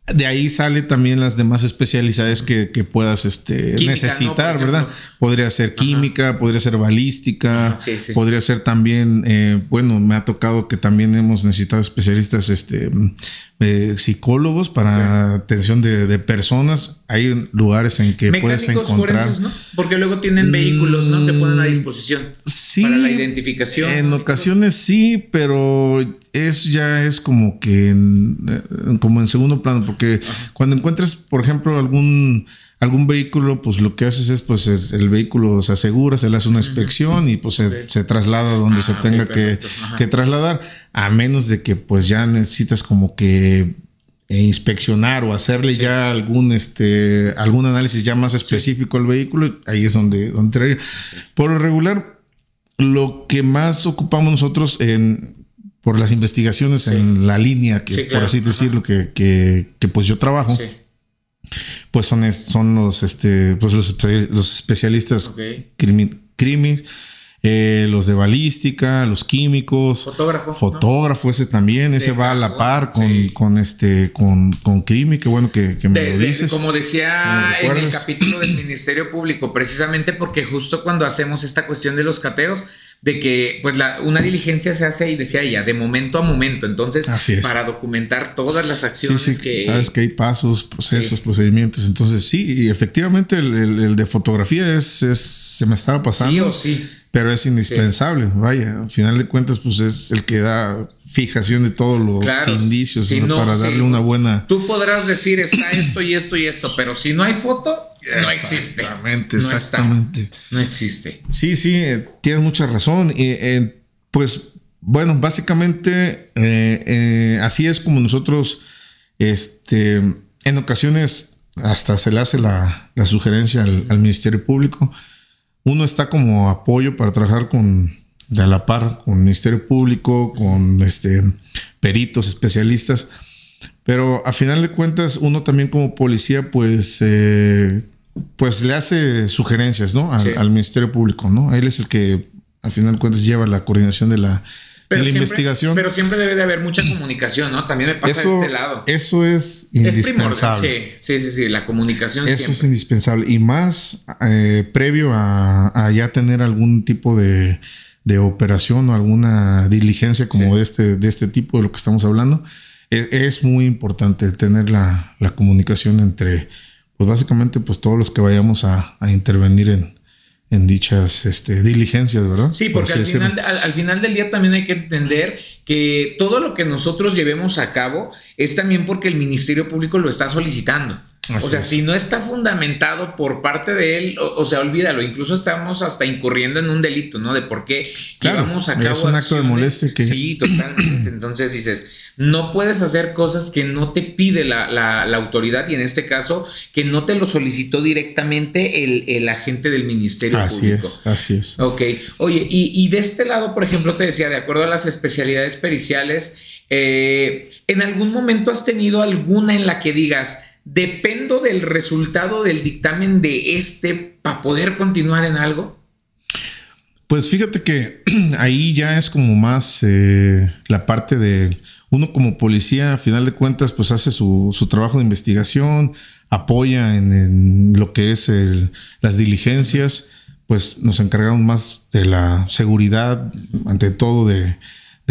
de ahí sale también las demás especialidades que, puedas este, necesitar, ¿verdad? Podría ser química, podría ser balística, podría ser también, eh, bueno, me ha tocado que también hemos necesitado especialistas este, eh, psicólogos para atención de, personas. Hay lugares en que puedes encontrar. ¿no? Porque luego tienen vehículos, ¿no? Que ponen a disposición para la identificación. En ocasiones sí, pero es ya es como que en, eh, como en segundo plano, porque cuando encuentras, por ejemplo, algún algún vehículo, pues lo que haces es, pues el vehículo se asegura, se le hace una inspección y pues se, traslada donde se ah, tenga que, trasladar, a menos de que pues ya necesitas como que inspeccionar o hacerle ya algún este algún análisis ya más específico al vehículo, ahí es donde, donde Por lo regular, lo que más ocupamos nosotros en por las investigaciones en la línea que por así decirlo que, que, pues yo trabajo pues son, son los, este, pues los, especialistas crimis, eh, los de balística, los químicos. Fotógrafo. Fotógrafo, ese también, ese va a la par con, con este, con, con Crimi, qué bueno que, me lo dices. como decía en el capítulo del Ministerio Público, precisamente porque justo cuando hacemos esta cuestión de los cateos, de que pues la, una diligencia se hace y decía ella, de momento a momento. Entonces, para documentar todas las acciones que... Sabes que hay pasos, procesos, procedimientos. Entonces, sí, y efectivamente el, de fotografía es, es, se me estaba pasando. Sí o sí. Pero es indispensable, vaya, al final de cuentas, pues es el que da fijación de todos los indicios para darle una buena... Tú podrás decir, está esto y esto y esto, pero si no hay foto, no existe. Exactamente, exactamente. no existe. Sí, sí, eh, tienes mucha razón. Eh, pues bueno, básicamente eh, así es como nosotros, este, en ocasiones hasta se le hace la, sugerencia al, Ministerio Público. Uno está como apoyo para trabajar con de a la par con el Ministerio Público, con este peritos, especialistas. Pero a final de cuentas, uno también como policía, pues pues le hace sugerencias, ¿no? Al, Ministerio Público, ¿no? Él es el que, al final de cuentas, lleva la coordinación de la, en la investigación. Pero siempre debe de haber mucha comunicación, ¿no? También me pasa de este lado. Eso es indispensable. sí, sí, sí, la comunicación. Eso es indispensable. Y más eh, previo a, ya tener algún tipo de, operación o alguna diligencia como de, este, de este tipo, de lo que estamos hablando, e, es, muy importante tener la, comunicación entre, pues básicamente, pues todos los que vayamos a intervenir en, en dichas este, diligencias, ¿verdad? Sí, porque al, final, al, final, del día también hay que entender que todo lo que nosotros llevemos a cabo es también porque el Ministerio Público lo está solicitando. O sea, si no está fundamentado por parte de él, o, sea, olvídalo, incluso estamos hasta incurriendo en un delito, ¿no? De por qué llevamos a cabo. Es un acto de molestia que. Sí, totalmente. Entonces dices, no puedes hacer cosas que no te pide la, autoridad y en este caso que no te lo solicitó directamente el, agente del Ministerio así Público. Es, así es. Ok. Oye, y, de este lado, por ejemplo, te decía, de acuerdo a las especialidades periciales, eh, ¿en algún momento has tenido alguna en la que digas, dependo del resultado del dictamen de este para poder continuar en algo? Pues fíjate que ahí ya es como más eh, la parte de uno como policía, a final de cuentas, pues hace su, trabajo de investigación, apoya en, lo que es las diligencias, pues nos encargamos más de la seguridad, ante todo de,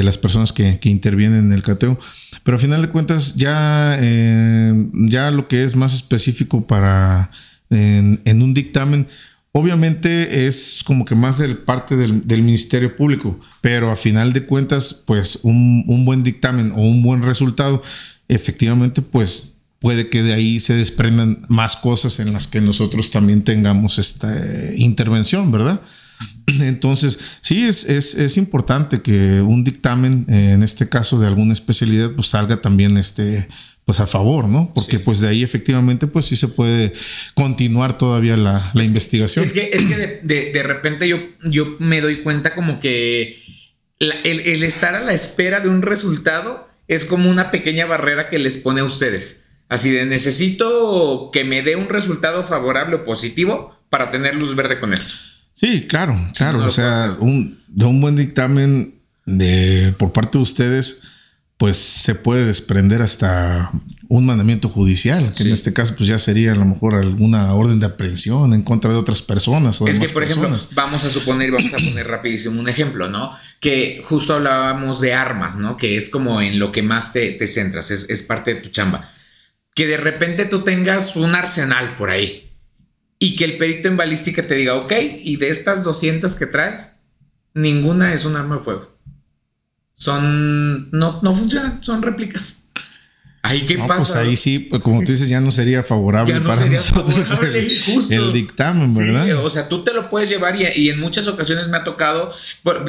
las personas que, intervienen en el cateo. Pero a final de cuentas, ya, eh, ya lo que es más específico para en un dictamen, Obviamente es como que más del parte del, Ministerio Público, pero a final de cuentas, pues un, buen dictamen o un buen resultado, efectivamente, pues puede que de ahí se desprendan más cosas en las que nosotros también tengamos esta eh, intervención, ¿verdad? Entonces, sí, es, es, importante que un dictamen, en este caso de alguna especialidad, pues salga también este, pues a favor, ¿no? Porque pues de ahí efectivamente pues sí se puede continuar todavía la, investigación. es que, es que de, repente yo, yo me doy cuenta como que el, estar a la espera de un resultado es como una pequeña barrera que les pone a ustedes. Así de necesito que me dé un resultado favorable o positivo para tener luz verde con esto. Sí, claro, claro. o sea, un, de un buen dictamen de, por parte de ustedes pues se puede desprender hasta un mandamiento judicial, que en este caso pues ya sería a lo mejor alguna orden de aprehensión en contra de otras personas. es que, por ejemplo, vamos a suponer, vamos a poner rapidísimo un ejemplo, ¿no? Que justo hablábamos de armas, ¿no? Que es como en lo que más te, te centras, es, es parte de tu chamba. Que de repente tú tengas un arsenal por ahí y que el perito en balística te diga, ok, y de estas 200 que traes, ninguna es un arma de fuego son, no, no funcionan, son réplicas. Ahí qué pues pasa. ahí sí, pues como tú dices, ya no sería favorable para nosotros el, dictamen, ¿verdad? o sea, tú te lo puedes llevar y, en muchas ocasiones me ha tocado,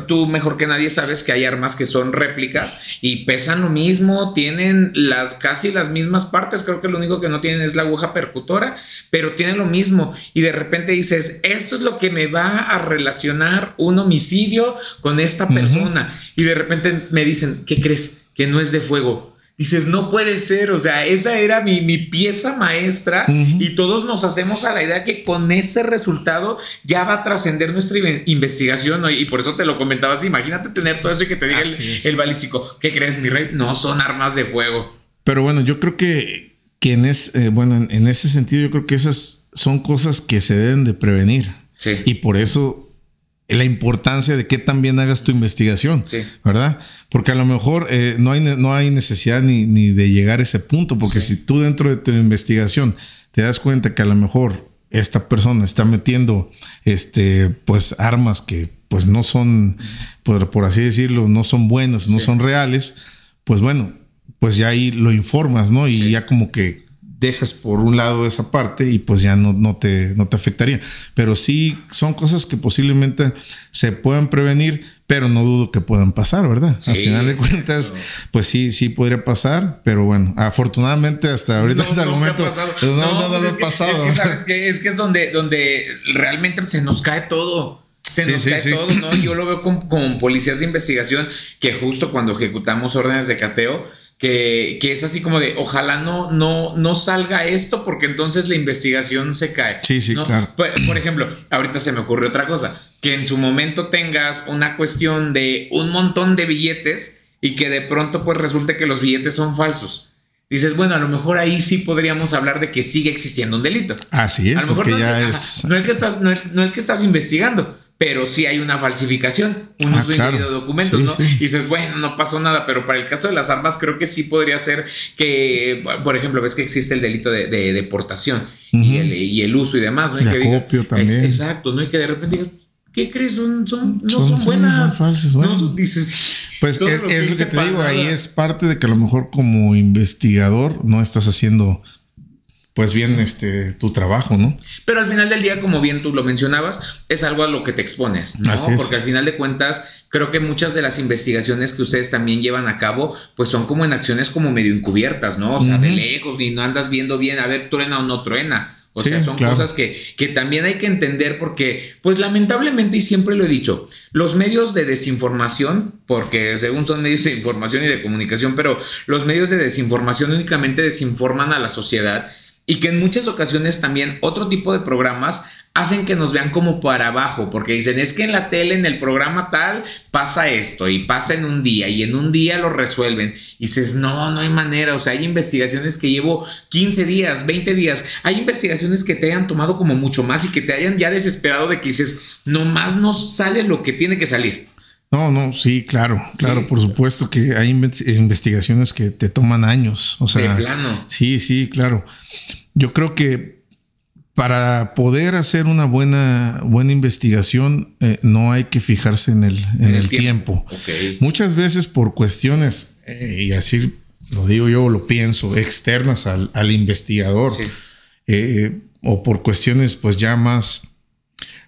tú mejor que nadie sabes que hay armas que son réplicas y pesan lo mismo, tienen las casi las mismas partes, creo que lo único que no tienen es la aguja percutora, pero tienen lo mismo y de repente dices, esto es lo que me va a relacionar un homicidio con esta persona y de repente me dicen, ¿qué crees? Que no es de fuego dices, no puede ser, o sea, esa era mi, pieza maestra y todos nos hacemos a la idea que con ese resultado ya va a trascender nuestra investigación y por eso te lo comentabas, imagínate tener todo eso y que te diga el, balístico, ¿qué crees, mi rey? No son armas de fuego. Pero bueno, yo creo que, que en, es, eh, bueno, en, ese sentido yo creo que esas son cosas que se deben de prevenir. Y por eso la importancia de que también hagas tu investigación, ¿verdad? Porque a lo mejor eh, no, hay, no hay necesidad ni, de llegar a ese punto, porque si tú dentro de tu investigación te das cuenta que a lo mejor esta persona está metiendo este, pues, armas que pues no son, por, por así decirlo, no son buenas, no son reales, pues bueno, pues ya ahí lo informas, ¿no? Y ya como que dejas por un lado esa parte y pues ya no, no, te, no te afectaría. Pero sí son cosas que posiblemente se puedan prevenir, pero no dudo que puedan pasar, ¿verdad? Al final de cuentas, pues sí, sí podría pasar, pero bueno, afortunadamente hasta ahorita, hasta el momento, no, no, no, ha pasado. Es que, ¿sabes que Es que es donde, donde realmente se nos cae todo. Se nos cae todo, ¿no? Yo lo veo como, como policías de investigación que justo cuando ejecutamos órdenes de cateo, que, que, es así como de ojalá no, no, no salga esto porque entonces la investigación se cae. Sí, sí, claro. Por, por, ejemplo, ahorita se me ocurrió otra cosa, que en su momento tengas una cuestión de un montón de billetes y que de pronto pues resulte que los billetes son falsos. Dices, bueno, a lo mejor ahí sí podríamos hablar de que sigue existiendo un delito. Así es, a lo mejor no, ya es... no el que estás, no el, no el que estás investigando, pero sí hay una falsificación, un Ah, uso claro. indebido de documentos, Sí, ¿no? sí. Y dices, bueno, no pasó nada, pero para el caso de las armas creo que sí podría ser que, por ejemplo, ves que existe el delito de, de deportación y, el, y el uso y demás, ¿no? Y que diga- también. Ex- exacto, ¿no? Y que de repente digas, ¿qué crees? Son, son, no Son- buenas. son falsas, No bueno. son- dices, Pues es, lo es lo que te digo, ahí es parte de que a lo mejor como investigador no estás haciendo pues bien este tu trabajo, ¿no? Pero al final del día, como bien tú lo mencionabas, es algo a lo que te expones, ¿no? Así es. Porque al final de cuentas, creo que muchas de las investigaciones que ustedes también llevan a cabo, pues son como en acciones como medio encubiertas, ¿no? O sea, de lejos, ni no andas viendo bien, a ver, truena o no truena. O Sí, sea, son claro. cosas que, que también hay que entender porque, pues lamentablemente, y siempre lo he dicho, los medios de desinformación, porque según son medios de información y de comunicación, pero los medios de desinformación únicamente desinforman a la sociedad y que en muchas ocasiones también otro tipo de programas hacen que nos vean como para abajo, porque dicen, es que en la tele, en el programa tal, pasa esto y pasa en un día y en un día lo resuelven. Y dices, no, no hay manera, o sea, hay investigaciones que llevo 15 días, 20 días, hay investigaciones que te hayan tomado como mucho más y que te hayan ya desesperado de que dices, nomás no sale lo que tiene que salir. No, no, sí, claro, claro, Sí. por supuesto que hay inve- investigaciones que te toman años, o sea, de plano. sí, sí, claro. Yo creo que para poder hacer una buena buena investigación eh, no hay que fijarse en el en, el, tiempo. Muchas veces por cuestiones eh, y así lo digo yo, lo pienso, externas al, al investigador Sí. eh, o por cuestiones pues ya más,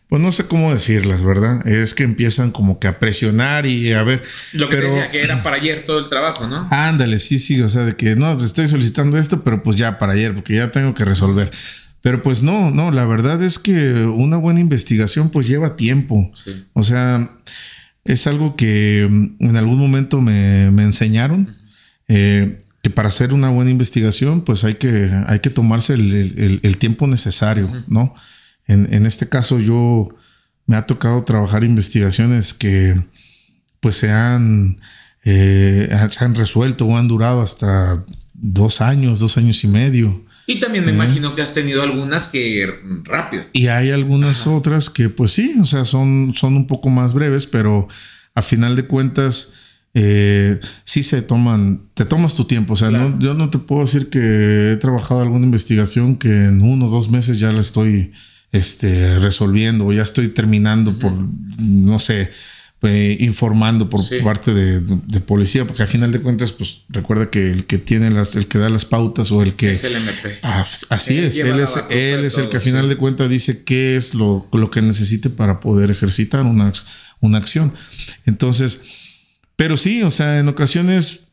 pues no sé cómo decirlas, ¿verdad? Es que empiezan como que a presionar y a ver, Lo que pero decía que era para ayer todo el trabajo, ¿no? ándale, sí, sí, o sea, de que no, pues estoy solicitando esto, pero pues ya para ayer, porque ya tengo que resolver. Pero pues no, no, la verdad es que una buena investigación pues lleva tiempo. Sí. O sea, es algo que mm, en algún momento me, me enseñaron. eh, que para hacer una buena investigación, pues hay que, hay que tomarse el, el- el tiempo necesario, ¿no? En, en este caso, yo me ha tocado trabajar investigaciones que pues se han, eh, se han resuelto o han durado hasta dos años, dos años y medio. Y también me imagino que has tenido algunas que rápido. Y hay algunas otras que, pues sí, o sea, son, son un poco más breves, pero a final de cuentas, eh, sí se toman, te tomas tu tiempo. O sea, Claro. no, yo no te puedo decir que he trabajado alguna investigación que en uno o dos meses ya la estoy este, resolviendo o ya estoy terminando por, no sé, eh, informando por Sí. parte de, de policía, porque al final de cuentas, pues recuerda que el que tiene las, el que da las pautas o el que Es el MP. Ah, así Él es, él es, él es el que todo, a final sí. de cuentas dice qué es lo, lo que necesite para poder ejercitar una, una acción. Entonces, pero sí, o sea, en ocasiones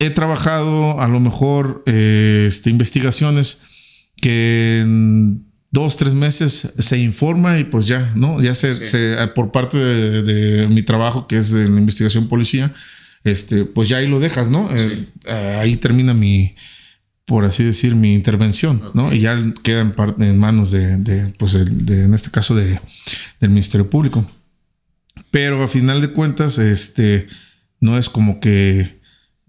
he trabajado a lo mejor eh, este, investigaciones que en dos, tres meses se informa y pues ya, ¿no? Ya se, Sí. se- por parte de, de mi trabajo, que es de la investigación policía, este, pues ya ahí lo dejas, ¿no? Eh, eh, ahí termina mi, por así decir, mi intervención, ¿no? Y ya queda en, parte, en manos de, de, pues, de- en este caso, de, del Ministerio Público. Pero a final de cuentas, este, no es como que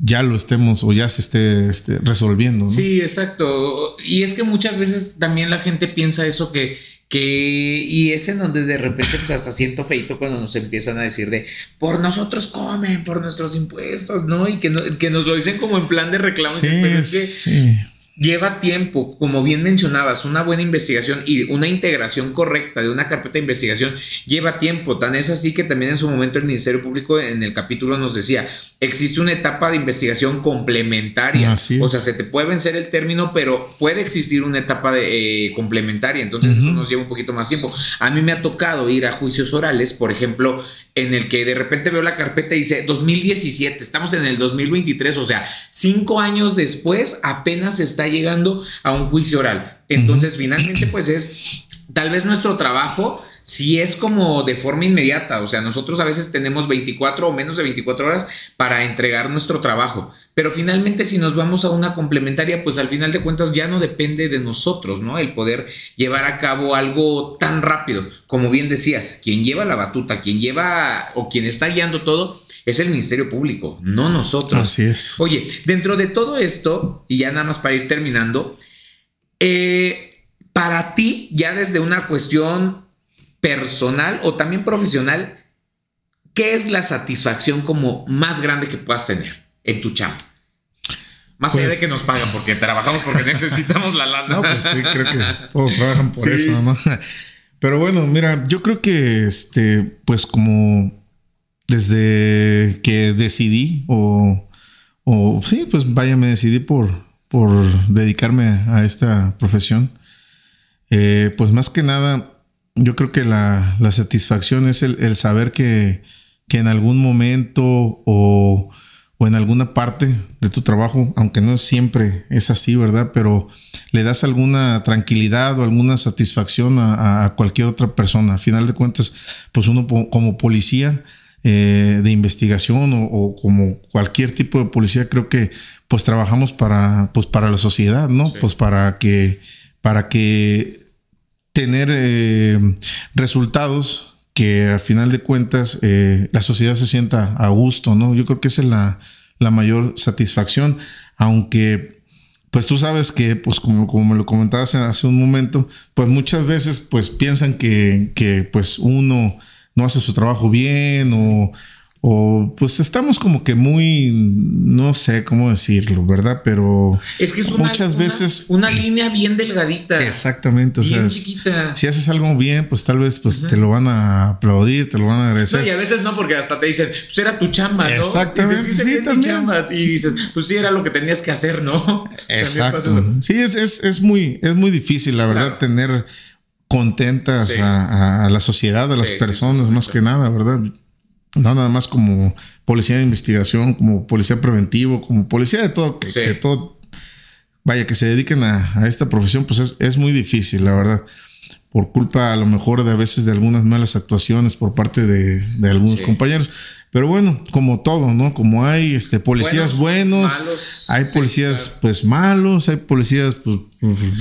ya lo estemos o ya se esté este, resolviendo, ¿no? Sí, exacto. Y es que muchas veces también la gente piensa eso que, que, y es en donde de repente pues hasta siento feito cuando nos empiezan a decir de, por nosotros comen, por nuestros impuestos, ¿no? Y que, no- que nos lo dicen como en plan de reclamo. y Sí, dices, pero es que sí. Lleva tiempo, como bien mencionabas, una buena investigación y una integración correcta de una carpeta de investigación lleva tiempo. Tan es así que también en su momento el Ministerio Público en el capítulo nos decía, existe una etapa de investigación complementaria. Así. O sea, se te puede vencer el término, pero puede existir una etapa de, eh, complementaria. Entonces eso nos lleva un poquito más tiempo. A mí me ha tocado ir a juicios orales, por ejemplo, en el que de repente veo la carpeta y dice 2017, estamos en el 2023, o sea, cinco años después apenas está llegando a un juicio oral. Entonces, finalmente, pues es tal vez nuestro trabajo si es como de forma inmediata, o sea, nosotros a veces tenemos 24 o menos de 24 horas para entregar nuestro trabajo, pero finalmente si nos vamos a una complementaria, pues al final de cuentas ya no depende de nosotros, ¿no? El poder llevar a cabo algo tan rápido, como bien decías, quien lleva la batuta, quien lleva o quien está guiando todo, es el Ministerio Público, no nosotros. Así es. Oye, dentro de todo esto, y ya nada más para ir terminando, eh, para ti, ya desde una cuestión personal o también profesional, ¿qué es la satisfacción como más grande que puedas tener en tu chamba? Más allá de pues que nos pagan porque trabajamos porque necesitamos la lana. No, pues sí, creo que todos trabajan por eso, ¿no? Pero bueno, mira, yo creo que este, pues como desde que decidí o, o sí, pues vaya, me decidí por, por dedicarme a esta profesión. Eh, pues más que nada, yo creo que la, satisfacción es el, saber que, que, en algún momento o, o, en alguna parte de tu trabajo, aunque no siempre es así, ¿verdad? Pero le das alguna tranquilidad o alguna satisfacción a, a cualquier otra persona. A final de cuentas, pues uno como policía eh, de investigación o, como cualquier tipo de policía, creo que pues trabajamos para, pues, para la sociedad, ¿no? Pues para que, para que tener eh, resultados que a final de cuentas eh, la sociedad se sienta a gusto, ¿no? Yo creo que esa es la, la mayor satisfacción, aunque pues tú sabes que, pues como, como me lo comentabas hace un momento, pues muchas veces pues piensan que, que pues uno no hace su trabajo bien o, o pues estamos como que muy, no sé cómo decirlo, ¿verdad? Pero es que es muchas veces una línea bien delgadita. Exactamente, o sea, si haces algo bien, pues tal vez pues te lo van a aplaudir, te lo van a agradecer. No, y a veces no, porque hasta te dicen, pues era tu chamba, ¿no? Exactamente, sí, también. Y dices, pues sí era lo que tenías que hacer, ¿no? Exacto. Sí, es, es, es, muy, es muy difícil, la verdad, tener contentas a, la sociedad, a las personas, más que nada, ¿verdad? No nada más como policía de investigación, como policía preventivo, como policía de todo, que, todo, vaya, que se dediquen a, esta profesión, pues es, muy difícil, la verdad. Por culpa a lo mejor de a veces de algunas malas actuaciones por parte de, algunos compañeros. Pero bueno, como todo, ¿no? Como hay este, policías buenos, hay policías pues malos, hay policías pues,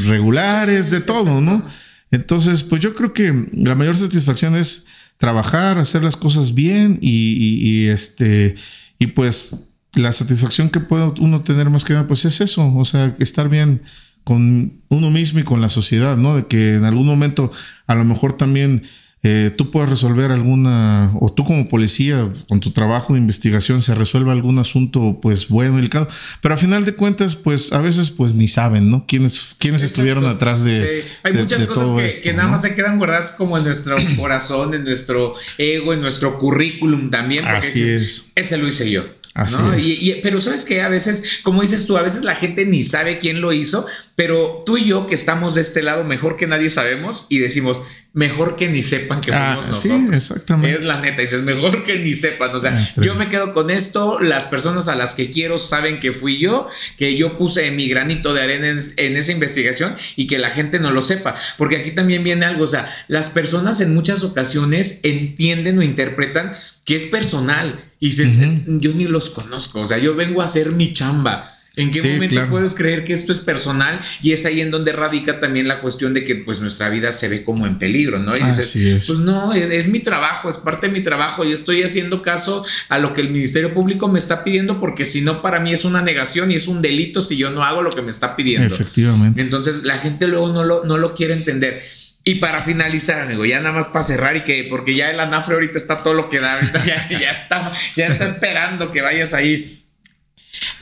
regulares, de todo, ¿no? Entonces, pues yo creo que la mayor satisfacción es trabajar, hacer las cosas bien y, este, y pues la satisfacción que puede uno tener más que nada, pues es eso, o sea, estar bien con uno mismo y con la sociedad, ¿no? De que en algún momento a lo mejor también eh, tú puedes resolver alguna, o tú como policía, con tu trabajo de investigación, se resuelve algún asunto, pues bueno, delicado, pero a final de cuentas, pues a veces, pues ni saben, ¿no? ¿Quiénes, quiénes estuvieron atrás de. Sí. Hay muchas cosas que, nada más se quedan guardadas como en nuestro corazón, en nuestro ego, en nuestro currículum también. Porque Así es. Ese lo hice yo. Así es. pero sabes que a veces, como dices tú, a veces la gente ni sabe quién lo hizo, pero tú y yo que estamos de este lado mejor que nadie sabemos y decimos, mejor que ni sepan que fuimos ah, nosotros. Sí, exactamente. Es la neta, dices, mejor que ni sepan. O sea, yo me quedo con esto, las personas a las que quiero saben que fui yo, que yo puse mi granito de arena en, esa investigación y que la gente no lo sepa. Porque aquí también viene algo, o sea, las personas en muchas ocasiones entienden o interpretan que es personal y dices, yo ni los conozco, o sea, yo vengo a hacer mi chamba. ¿En qué momento puedes creer que esto es personal? Y es ahí en donde radica también la cuestión de que pues nuestra vida se ve como en peligro, ¿no? Y dices, pues no, es, mi trabajo, es parte de mi trabajo, yo estoy haciendo caso a lo que el Ministerio Público me está pidiendo porque si no para mí es una negación y es un delito si yo no hago lo que me está pidiendo. Efectivamente. Entonces la gente luego no lo, no lo quiere entender. Y para finalizar, amigo, ya nada más para cerrar y que, porque ya el anafre ahorita está todo lo que da, ya, ya, está, ya está esperando que vayas ahí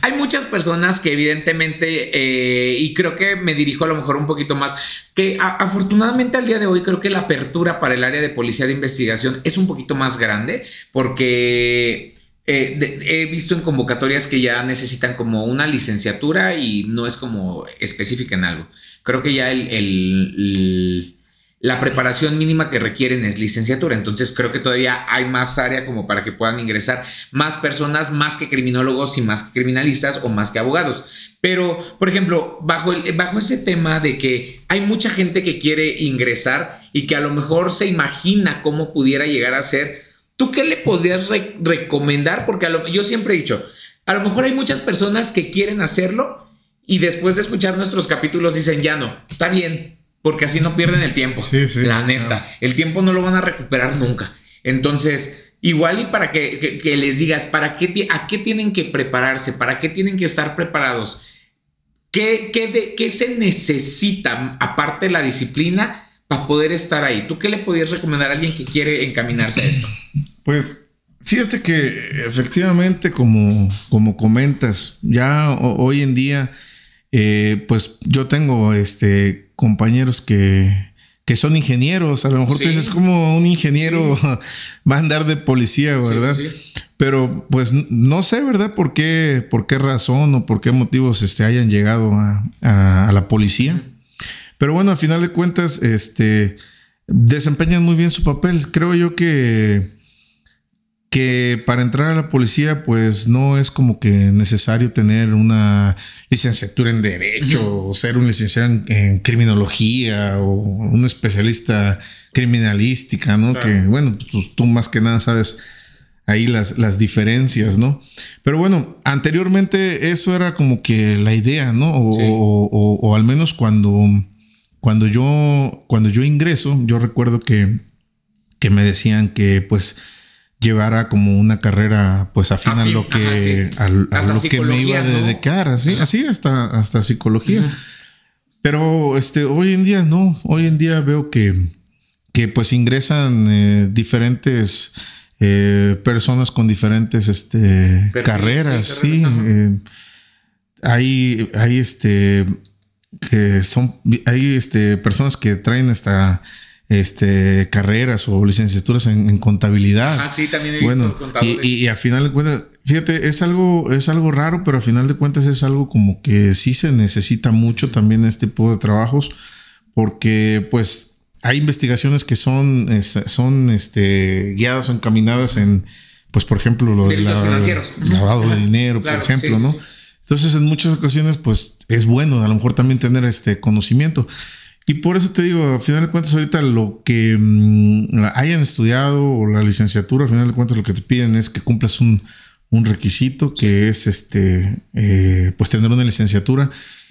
hay muchas personas que evidentemente, eh, y creo que me dirijo a lo mejor un poquito más, que afortunadamente al día de hoy creo que la apertura para el área de policía de investigación es un poquito más grande porque... Eh, he visto en convocatorias que ya necesitan como una licenciatura y no es como específica en algo. Creo que ya el la preparación mínima que requieren es licenciatura. Entonces creo que todavía hay más área como para que puedan ingresar más personas, más que criminólogos y más criminalistas o más que abogados. Pero, por ejemplo, bajo, bajo ese tema de que hay mucha gente que quiere ingresar y que a lo mejor se imagina cómo pudiera llegar a ser, ¿tú qué le podrías recomendar? Porque yo siempre he dicho, a lo mejor hay muchas personas que quieren hacerlo y después de escuchar nuestros capítulos dicen, ya no, está bien, porque así no pierden el tiempo. Sí, sí, la neta, el tiempo no lo van a recuperar nunca. Entonces, igual y para que, les digas, ¿para qué, ¿a qué tienen que prepararse? ¿Para qué tienen que estar preparados? ¿Qué, qué, qué se necesita, aparte de la disciplina, para poder estar ahí? ¿Tú qué le podrías recomendar a alguien que quiere encaminarse a esto? Pues fíjate que efectivamente, como, como comentas, ya hoy en día eh, pues yo tengo este, compañeros que, que son ingenieros. A lo mejor tú dices, como un ingeniero va a andar de policía, ¿verdad? Pero pues no sé, ¿verdad? ¿Por qué, por qué razón o por qué motivos este, hayan llegado a, a, la policía. Pero bueno, al final de cuentas, este, desempeñan muy bien su papel. Creo yo que que para entrar a la policía pues no es como que necesario tener una licenciatura en derecho o ser un licenciado en, criminología o un especialista criminalística, ¿no? Que bueno, pues, tú más que nada sabes ahí las, las diferencias, ¿no? Pero bueno, anteriormente eso era como que la idea, ¿no? O, o, al menos cuando, cuando, yo, cuando yo ingreso, yo recuerdo que, que me decían que pues llevara como una carrera pues afín, a lo que a, lo que me iba a dedicar así así hasta hasta psicología. Pero este hoy en día no hoy en día veo que que pues ingresan eh, diferentes eh, personas con diferentes este carreras sí, eh, hay hay este que son hay este personas que traen esta este, carreras o licenciaturas en, contabilidad. Ah, sí, también he visto bueno, y, y, a final de cuentas, fíjate, es algo, es algo raro, pero a final de cuentas es algo como que sí se necesita mucho también este tipo de trabajos, porque pues hay investigaciones que son, son este, guiadas o encaminadas en, pues por ejemplo, lo de lavado de dinero, por ejemplo, ¿no? Entonces, en muchas ocasiones, pues es bueno a lo mejor también tener este conocimiento. Y por eso te digo, a final de cuentas, ahorita lo que mm, hayan estudiado o la licenciatura, a final de cuentas, lo que te piden es que cumplas un, requisito que es este, eh, pues tener una licenciatura.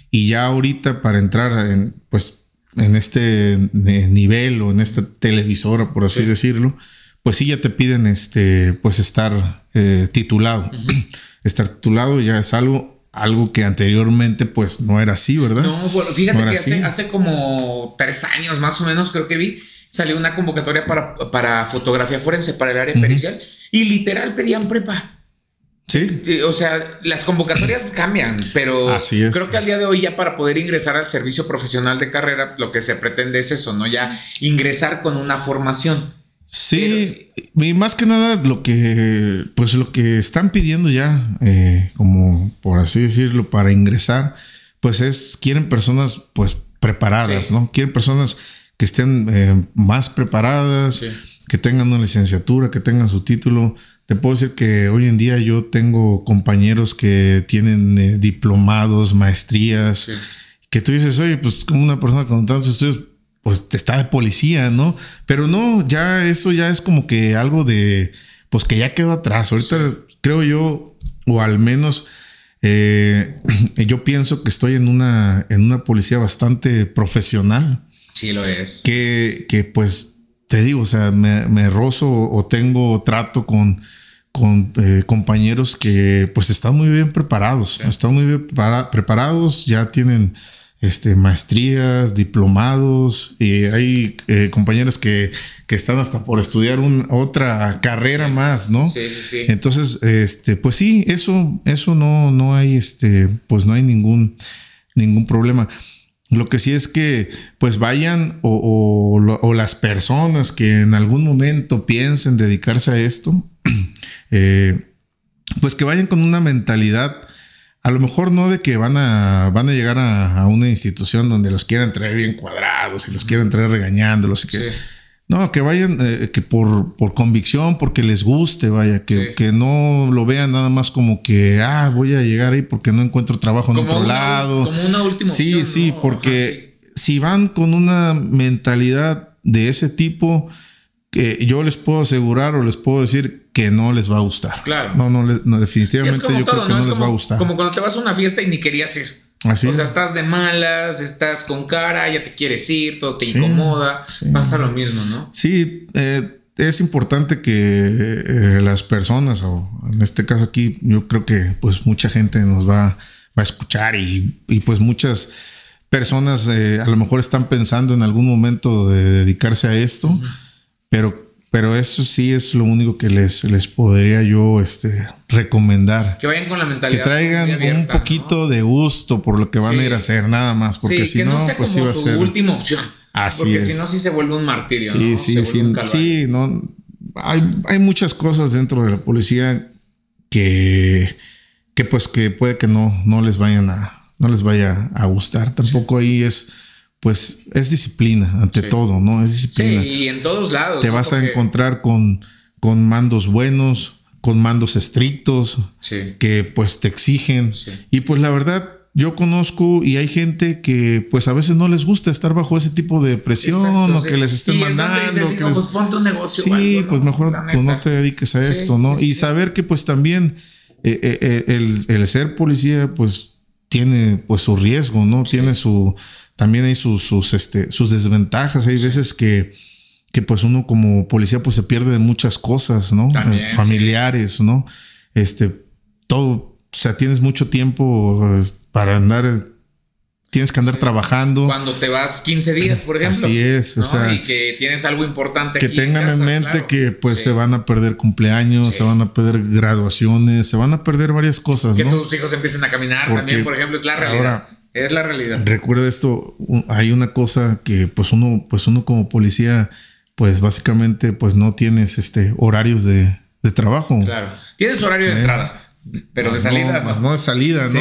Y ya ahorita para entrar en, pues, en este nivel o en esta televisora, por así decirlo, pues sí ya te piden este, pues estar eh, titulado. Estar titulado ya es algo algo que anteriormente pues no era así, ¿verdad? No, bueno, fíjate que hace, como tres años más o menos creo que vi, salió una convocatoria para, para fotografía forense para el área pericial y literal pedían prepa. Sí. O sea, las convocatorias cambian, pero Así es. creo que al día de hoy ya para poder ingresar al servicio profesional de carrera, lo que se pretende es eso, ¿no? Ya ingresar con una formación. Sí, y más que nada lo que, pues lo que están pidiendo ya, eh, como por así decirlo, para ingresar, pues es, quieren personas pues preparadas, ¿no? Quieren personas que estén eh, más preparadas, que tengan una licenciatura, que tengan su título. Te puedo decir que hoy en día yo tengo compañeros que tienen eh, diplomados, maestrías, que tú dices, oye, pues como una persona con tantos estudios, pues está de policía, ¿no? Pero no, ya eso ya es como que algo de, pues que ya quedó atrás. Ahorita creo yo, o al menos eh, yo pienso que estoy en una, en una policía bastante profesional. Sí, lo es. Que, que pues te digo, o sea, me, rozo o tengo trato con, con eh, compañeros que pues están muy bien preparados, están muy bien preparados, ya tienen este, maestrías, diplomados, y hay eh, compañeros que, que, están hasta por estudiar un, otra carrera más, ¿no? Sí, sí, sí. Entonces, este, pues sí, eso, eso no, no hay, este, pues no hay ningún, ningún problema. Lo que sí es que, pues vayan o, o, las personas que en algún momento piensen dedicarse a esto, eh, pues que vayan con una mentalidad a lo mejor no de que van a, van a llegar a, una institución donde los quieran traer bien cuadrados y los quieran traer regañándolos y que... No, que vayan, eh, que por, por convicción, porque les guste, vaya, que, que, no lo vean nada más como que, ah, voy a llegar ahí porque no encuentro trabajo en otro lado. Como una última Sí, sí, porque si van con una mentalidad de ese tipo, que yo les puedo asegurar o les puedo decir que no les va a gustar. Claro. No, no, definitivamente yo creo que no, les va a gustar. Como cuando te vas a una fiesta y ni querías ir. Así o sea, estás de malas, estás con cara, ya te quieres ir, todo te incomoda. Pasa lo mismo, ¿no? Sí, eh, es importante que eh, las personas, o en este caso aquí, yo creo que pues mucha gente nos va, a escuchar y, pues muchas personas eh, a lo mejor están pensando en algún momento de dedicarse a esto, pero pero eso sí es lo único que les, les podría yo este, recomendar. Que vayan con la mentalidad. Que traigan un poquito de gusto por lo que van a ir a hacer, nada más. Porque si no, pues sí va a ser. última opción. Así porque si no, sí se vuelve un martirio. Sí, ¿no? sí, sí. Sí, no. Hay, hay muchas cosas dentro de la policía que, que pues que puede que no, no les vayan a, no les vaya a gustar. Tampoco ahí es pues es disciplina ante todo, ¿no? Es disciplina. Sí, y en todos lados. Te vas a encontrar con, con mandos buenos, con mandos estrictos, que pues te exigen. Y pues la verdad, yo conozco y hay gente que pues a veces no les gusta estar bajo ese tipo de presión o que les estén mandando. que les... pues negocio. Sí, pues mejor pues, no te dediques a esto, ¿no? y saber que pues también eh, eh, eh, el, el, ser policía pues tiene pues su riesgo, ¿no? Tiene su también hay sus, sus, este, sus desventajas. Hay veces que, que pues uno como policía pues se pierde de muchas cosas, ¿no? Eh, familiares, ¿no? Este, todo, o sea, tienes mucho tiempo eh, para andar, tienes que andar trabajando. Cuando te vas 15 días, por ejemplo. Así es, o sea. Y que tienes algo importante. Que tengan en, mente que pues se van a perder cumpleaños, se van a perder graduaciones, se van a perder varias cosas, que tus hijos empiecen a caminar también, por ejemplo, es la realidad. Es la realidad. Recuerda esto, hay una cosa que pues uno, pues uno como policía, pues básicamente pues no tienes este horarios de, trabajo. Claro. Tienes horario de eh, entrada, pero de salida no. No, de salida, ¿no?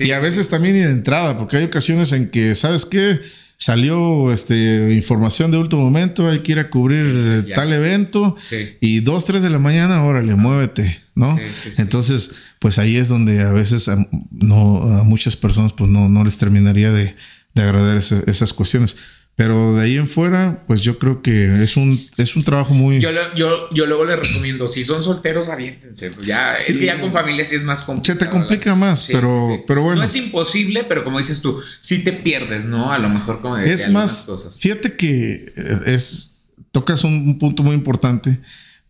y a veces también de entrada, porque hay ocasiones en que, ¿sabes qué? Salió este, información de último momento, hay que ir a cubrir tal evento y dos, tres de la mañana, órale, muévete, ¿no? Entonces, pues ahí es donde a veces a, no, a muchas personas pues no, no les terminaría de, de agradar esas cuestiones. Pero de ahí en fuera, pues yo creo que es un, es un trabajo muy. Yo, yo, yo luego les recomiendo, si son solteros, aviéntense. Pues ya, es que ya con familia sí es más complicado. Se te complica más, pero, pero bueno. No es imposible, pero como dices tú, sí te pierdes, ¿no? A lo mejor como Es más, cosas. fíjate que eh, es, tocas un, punto muy importante,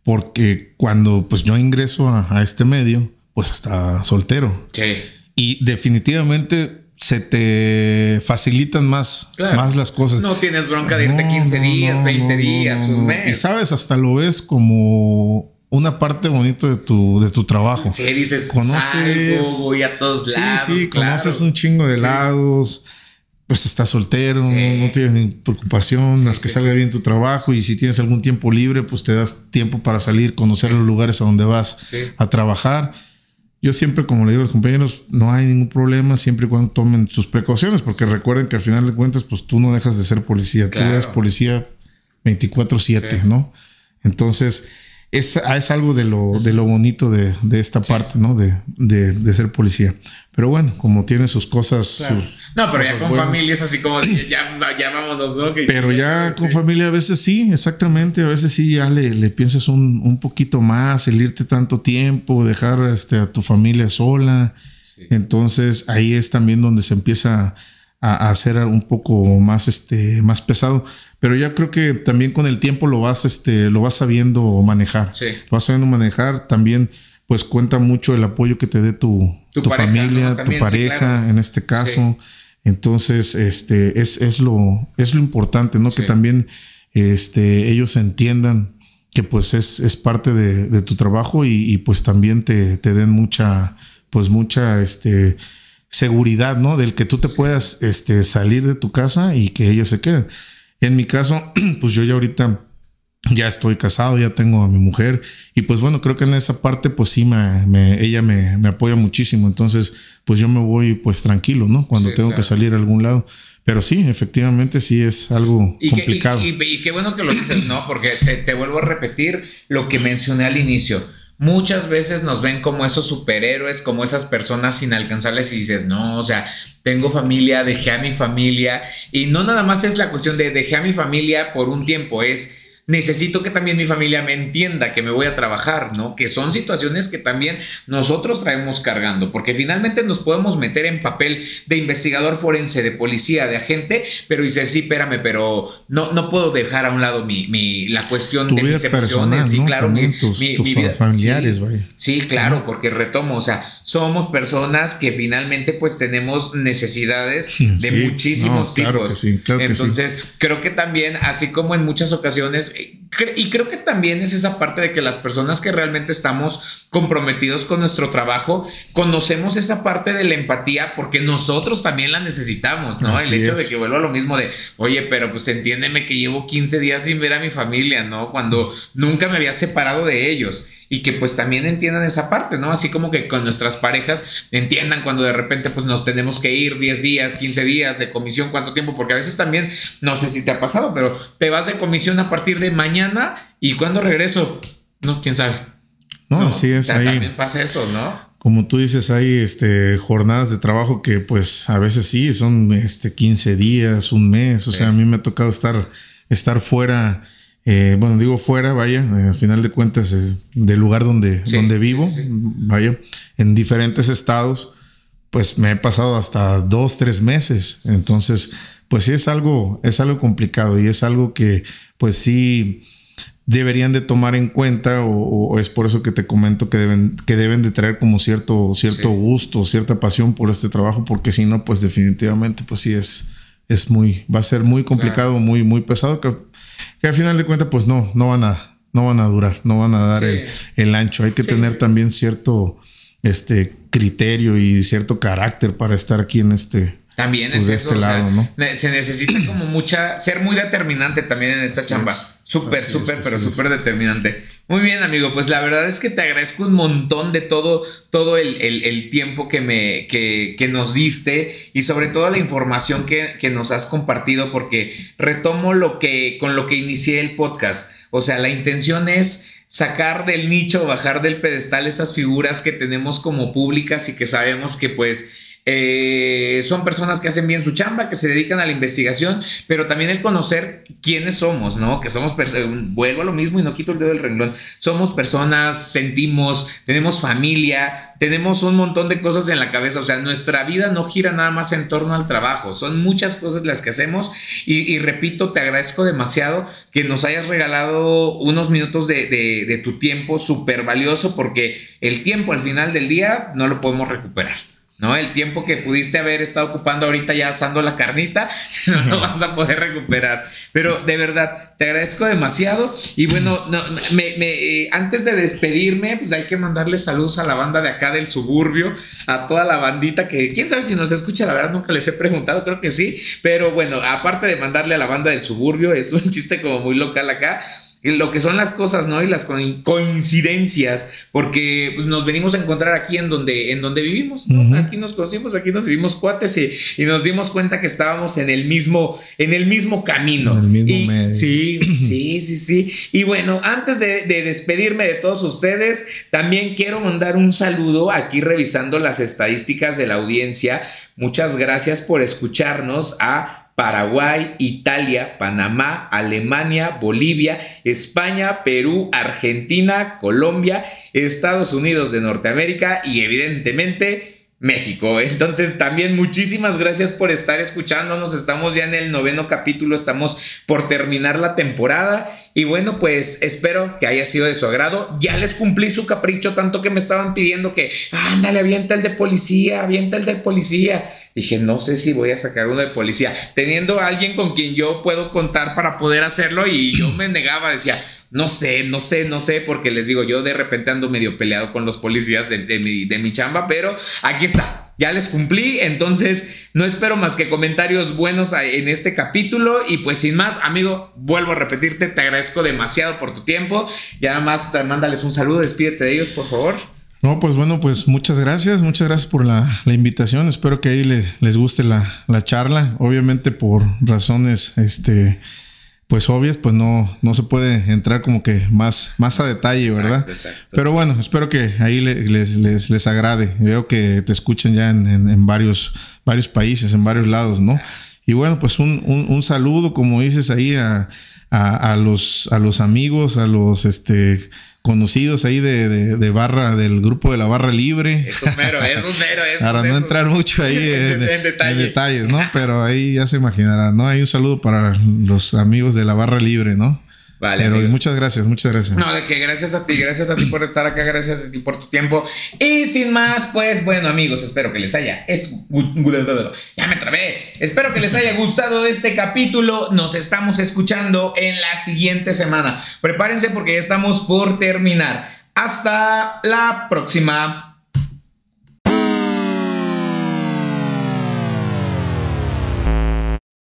porque cuando pues yo ingreso a, a este medio, pues está soltero. Sí. Y definitivamente se te facilitan más, más las cosas. No tienes bronca de irte 15 días, 20 días, un mes. Y sabes, hasta lo ves como una parte bonita de tu, de tu trabajo. Sí, dices, conoces, voy a todos lados. Sí, sí, conoces un chingo de lados. Pues estás soltero, no, tienes preocupación, las que salga bien tu trabajo y si tienes algún tiempo libre, pues te das tiempo para salir, conocer los lugares a donde vas a trabajar yo siempre, como le digo a los compañeros, no hay ningún problema siempre y cuando tomen sus precauciones, porque recuerden que al final de cuentas, pues tú no dejas de ser policía, tú eres policía 24/7, ¿no? Entonces, es, es, algo de lo, de lo bonito de, de esta parte, ¿no? De, de, de, ser policía. Pero bueno, como tiene sus cosas, no, pero ya con familia es así como ya, ya vámonos, ¿no? pero ya con familia a veces sí, exactamente. A veces sí ya le, le piensas un, un, poquito más, el irte tanto tiempo, dejar este, a tu familia sola. Entonces ahí es también donde se empieza a, hacer un poco más, este, más pesado. Pero ya creo que también con el tiempo lo vas, este, lo vas sabiendo manejar. Sí. Lo vas sabiendo manejar. También, pues cuenta mucho el apoyo que te dé tu, tu, familia, tu pareja, en este caso. Entonces, este, es, es, lo, es lo importante, ¿no? Que también este, ellos entiendan que pues es, es parte de, de, tu trabajo y, y pues también te, te, den mucha, pues mucha, este, seguridad, ¿no? Del que tú te puedas, este, salir de tu casa y que ellos se queden. En mi caso, pues yo ya ahorita, ya estoy casado, ya tengo a mi mujer y pues bueno, creo que en esa parte pues sí, me, ella me, me, apoya muchísimo, entonces pues yo me voy pues tranquilo, ¿no? Cuando tengo que salir a algún lado. Pero sí, efectivamente sí es algo complicado. y, qué bueno que lo dices, ¿no? Porque te, te vuelvo a repetir lo que mencioné al inicio muchas veces nos ven como esos superhéroes, como esas personas inalcanzables y dices, no, o sea, tengo familia, dejé a mi familia y no nada más es la cuestión de dejé a mi familia por un tiempo, es necesito que también mi familia me entienda que me voy a trabajar, ¿no? Que son situaciones que también nosotros traemos cargando, porque finalmente nos podemos meter en papel de investigador forense, de policía, de agente, pero dices, sí, espérame, pero no, no puedo dejar a un lado mi, la cuestión de mis emociones, sí, claro, tus, familiares, sí, sí, claro, porque retomo, o sea, somos personas que finalmente pues tenemos necesidades de muchísimos tipos. Entonces, creo que también, así como en muchas ocasiones, y creo que también es esa parte de que las personas que realmente estamos comprometidos con nuestro trabajo, conocemos esa parte de la empatía porque nosotros también la necesitamos, ¿no? el hecho de que vuelva a lo mismo de, oye, pero pues entiéndeme que llevo 15 días sin ver a mi familia, ¿no? Cuando nunca me había separado de ellos y que pues también entiendan esa parte, ¿no? Así como que con nuestras parejas entiendan cuando de repente pues nos tenemos que ir 10 días, 15 días de comisión, cuánto tiempo, porque a veces también, no sé si te ha pasado, pero te vas de comisión a partir de mañana y cuando regreso, no, quién sabe. No, así es. ahí, también pasa eso, ¿no? Como tú dices, hay este, jornadas de trabajo que pues a veces sí, son este, 15 días, un mes, o sea, a mí me ha tocado estar, estar fuera eh, bueno, digo fuera, vaya, eh, al final de cuentas es del lugar donde, donde vivo, vaya, en diferentes estados, pues me he pasado hasta dos, tres meses. Entonces, pues sí es algo, es algo complicado y es algo que, pues sí deberían de tomar en cuenta o, es por eso que te comento que deben, que deben de traer como cierto, cierto gusto, cierta pasión por este trabajo, porque si no, pues definitivamente, pues sí es, es muy, va a ser muy complicado, muy, muy pesado. Que, que al final de cuentas, pues no, no van a, no van a durar, no van a dar el, ancho. Hay que tener también cierto este criterio y cierto carácter para estar aquí en este. También pues, es eso. Este se necesita como mucha, ser muy determinante también en esta chamba. Súper, súper, pero súper determinante. Muy bien, amigo. Pues la verdad es que te agradezco un montón de todo, todo el, tiempo que, me, que, que, nos diste y sobre todo la información que, que, nos has compartido, porque retomo lo que, con lo que inicié el podcast. O sea, la intención es sacar del nicho, bajar del pedestal esas figuras que tenemos como públicas y que sabemos que pues eh, son personas que hacen bien su chamba, que se dedican a la investigación, pero también el conocer quiénes somos, ¿no? Que somos, vuelvo a lo mismo y no quito el dedo del renglón, somos personas, sentimos, tenemos familia, tenemos un montón de cosas en la cabeza, o sea, nuestra vida no gira nada más en torno al trabajo, son muchas cosas las que hacemos y, repito, te agradezco demasiado que nos hayas regalado unos minutos de, de tu tiempo súper valioso porque el tiempo al final del día no lo podemos recuperar. ¿No? El tiempo que pudiste haber estado ocupando ahorita ya asando la carnita, no lo vas a poder recuperar. Pero de verdad, te agradezco demasiado. Y bueno, me, eh, antes de despedirme, pues hay que mandarle saludos a la banda de acá del suburbio, a toda la bandita que, quién sabe si nos escucha, la verdad nunca les he preguntado, creo que sí. Pero bueno, aparte de mandarle a la banda del suburbio, es un chiste como muy local acá lo que son las cosas, ¿no? Y las coincidencias, porque pues, nos venimos a encontrar aquí en donde, en donde vivimos, ¿no? Aquí nos conocimos, aquí nos vivimos cuates y, nos dimos cuenta que estábamos en el mismo, en el mismo camino. En el mismo medio. Sí, sí, sí, sí. Y bueno, antes de, de despedirme de todos ustedes, también quiero mandar un saludo aquí revisando las estadísticas de la audiencia. Muchas gracias por escucharnos a Paraguay, Italia, Panamá, Alemania, Bolivia, España, Perú, Argentina, Colombia, Estados Unidos de Norteamérica y evidentemente México. Entonces también muchísimas gracias por estar escuchándonos. Estamos ya en el noveno capítulo, estamos por terminar la temporada y bueno, pues espero que haya sido de su agrado. Ya les cumplí su capricho tanto que me estaban pidiendo que, ándale, avienta el de policía, avienta el de policía. Dije, no sé si voy a sacar uno de policía, teniendo a alguien con quien yo puedo contar para poder hacerlo y yo me negaba, decía, no sé, no sé, no sé, porque les digo, yo de repente ando medio peleado con los policías de, mi, de mi chamba, pero aquí está. ya les cumplí, entonces no espero más que comentarios buenos en este capítulo y pues sin más, amigo, vuelvo a repetirte, te agradezco demasiado por tu tiempo y además mándales un saludo, despídete de ellos, por favor. No, pues bueno, pues muchas gracias, muchas gracias por la, invitación, espero que ahí les guste la, la charla, obviamente por razones, este pues obvias, pues no, no se puede entrar como que más, más a detalle, ¿verdad? Pero bueno, espero que ahí les, les, les, agrade. Veo que te escuchan ya en, en, varios, varios países, en varios lados, ¿no? Y bueno, pues un, un, un saludo, como dices ahí, a, a, a, los, a los amigos, a los este conocidos ahí de, de, barra, del grupo de la barra libre. Eso es mero, eso es mero. Para no entrar mucho ahí en, detalles, ¿no? Pero ahí ya se imaginará, ¿no? Hay un saludo para los amigos de la barra libre, ¿no? Vale. Pero muchas gracias, muchas gracias. No, de que gracias a ti, gracias a ti por estar acá, gracias a ti por tu tiempo. Y sin más, pues bueno, amigos, espero que les haya. Es... Ya me trabé. Espero que les haya gustado este capítulo. Nos estamos escuchando en la siguiente semana. Prepárense porque ya estamos por terminar. Hasta la próxima.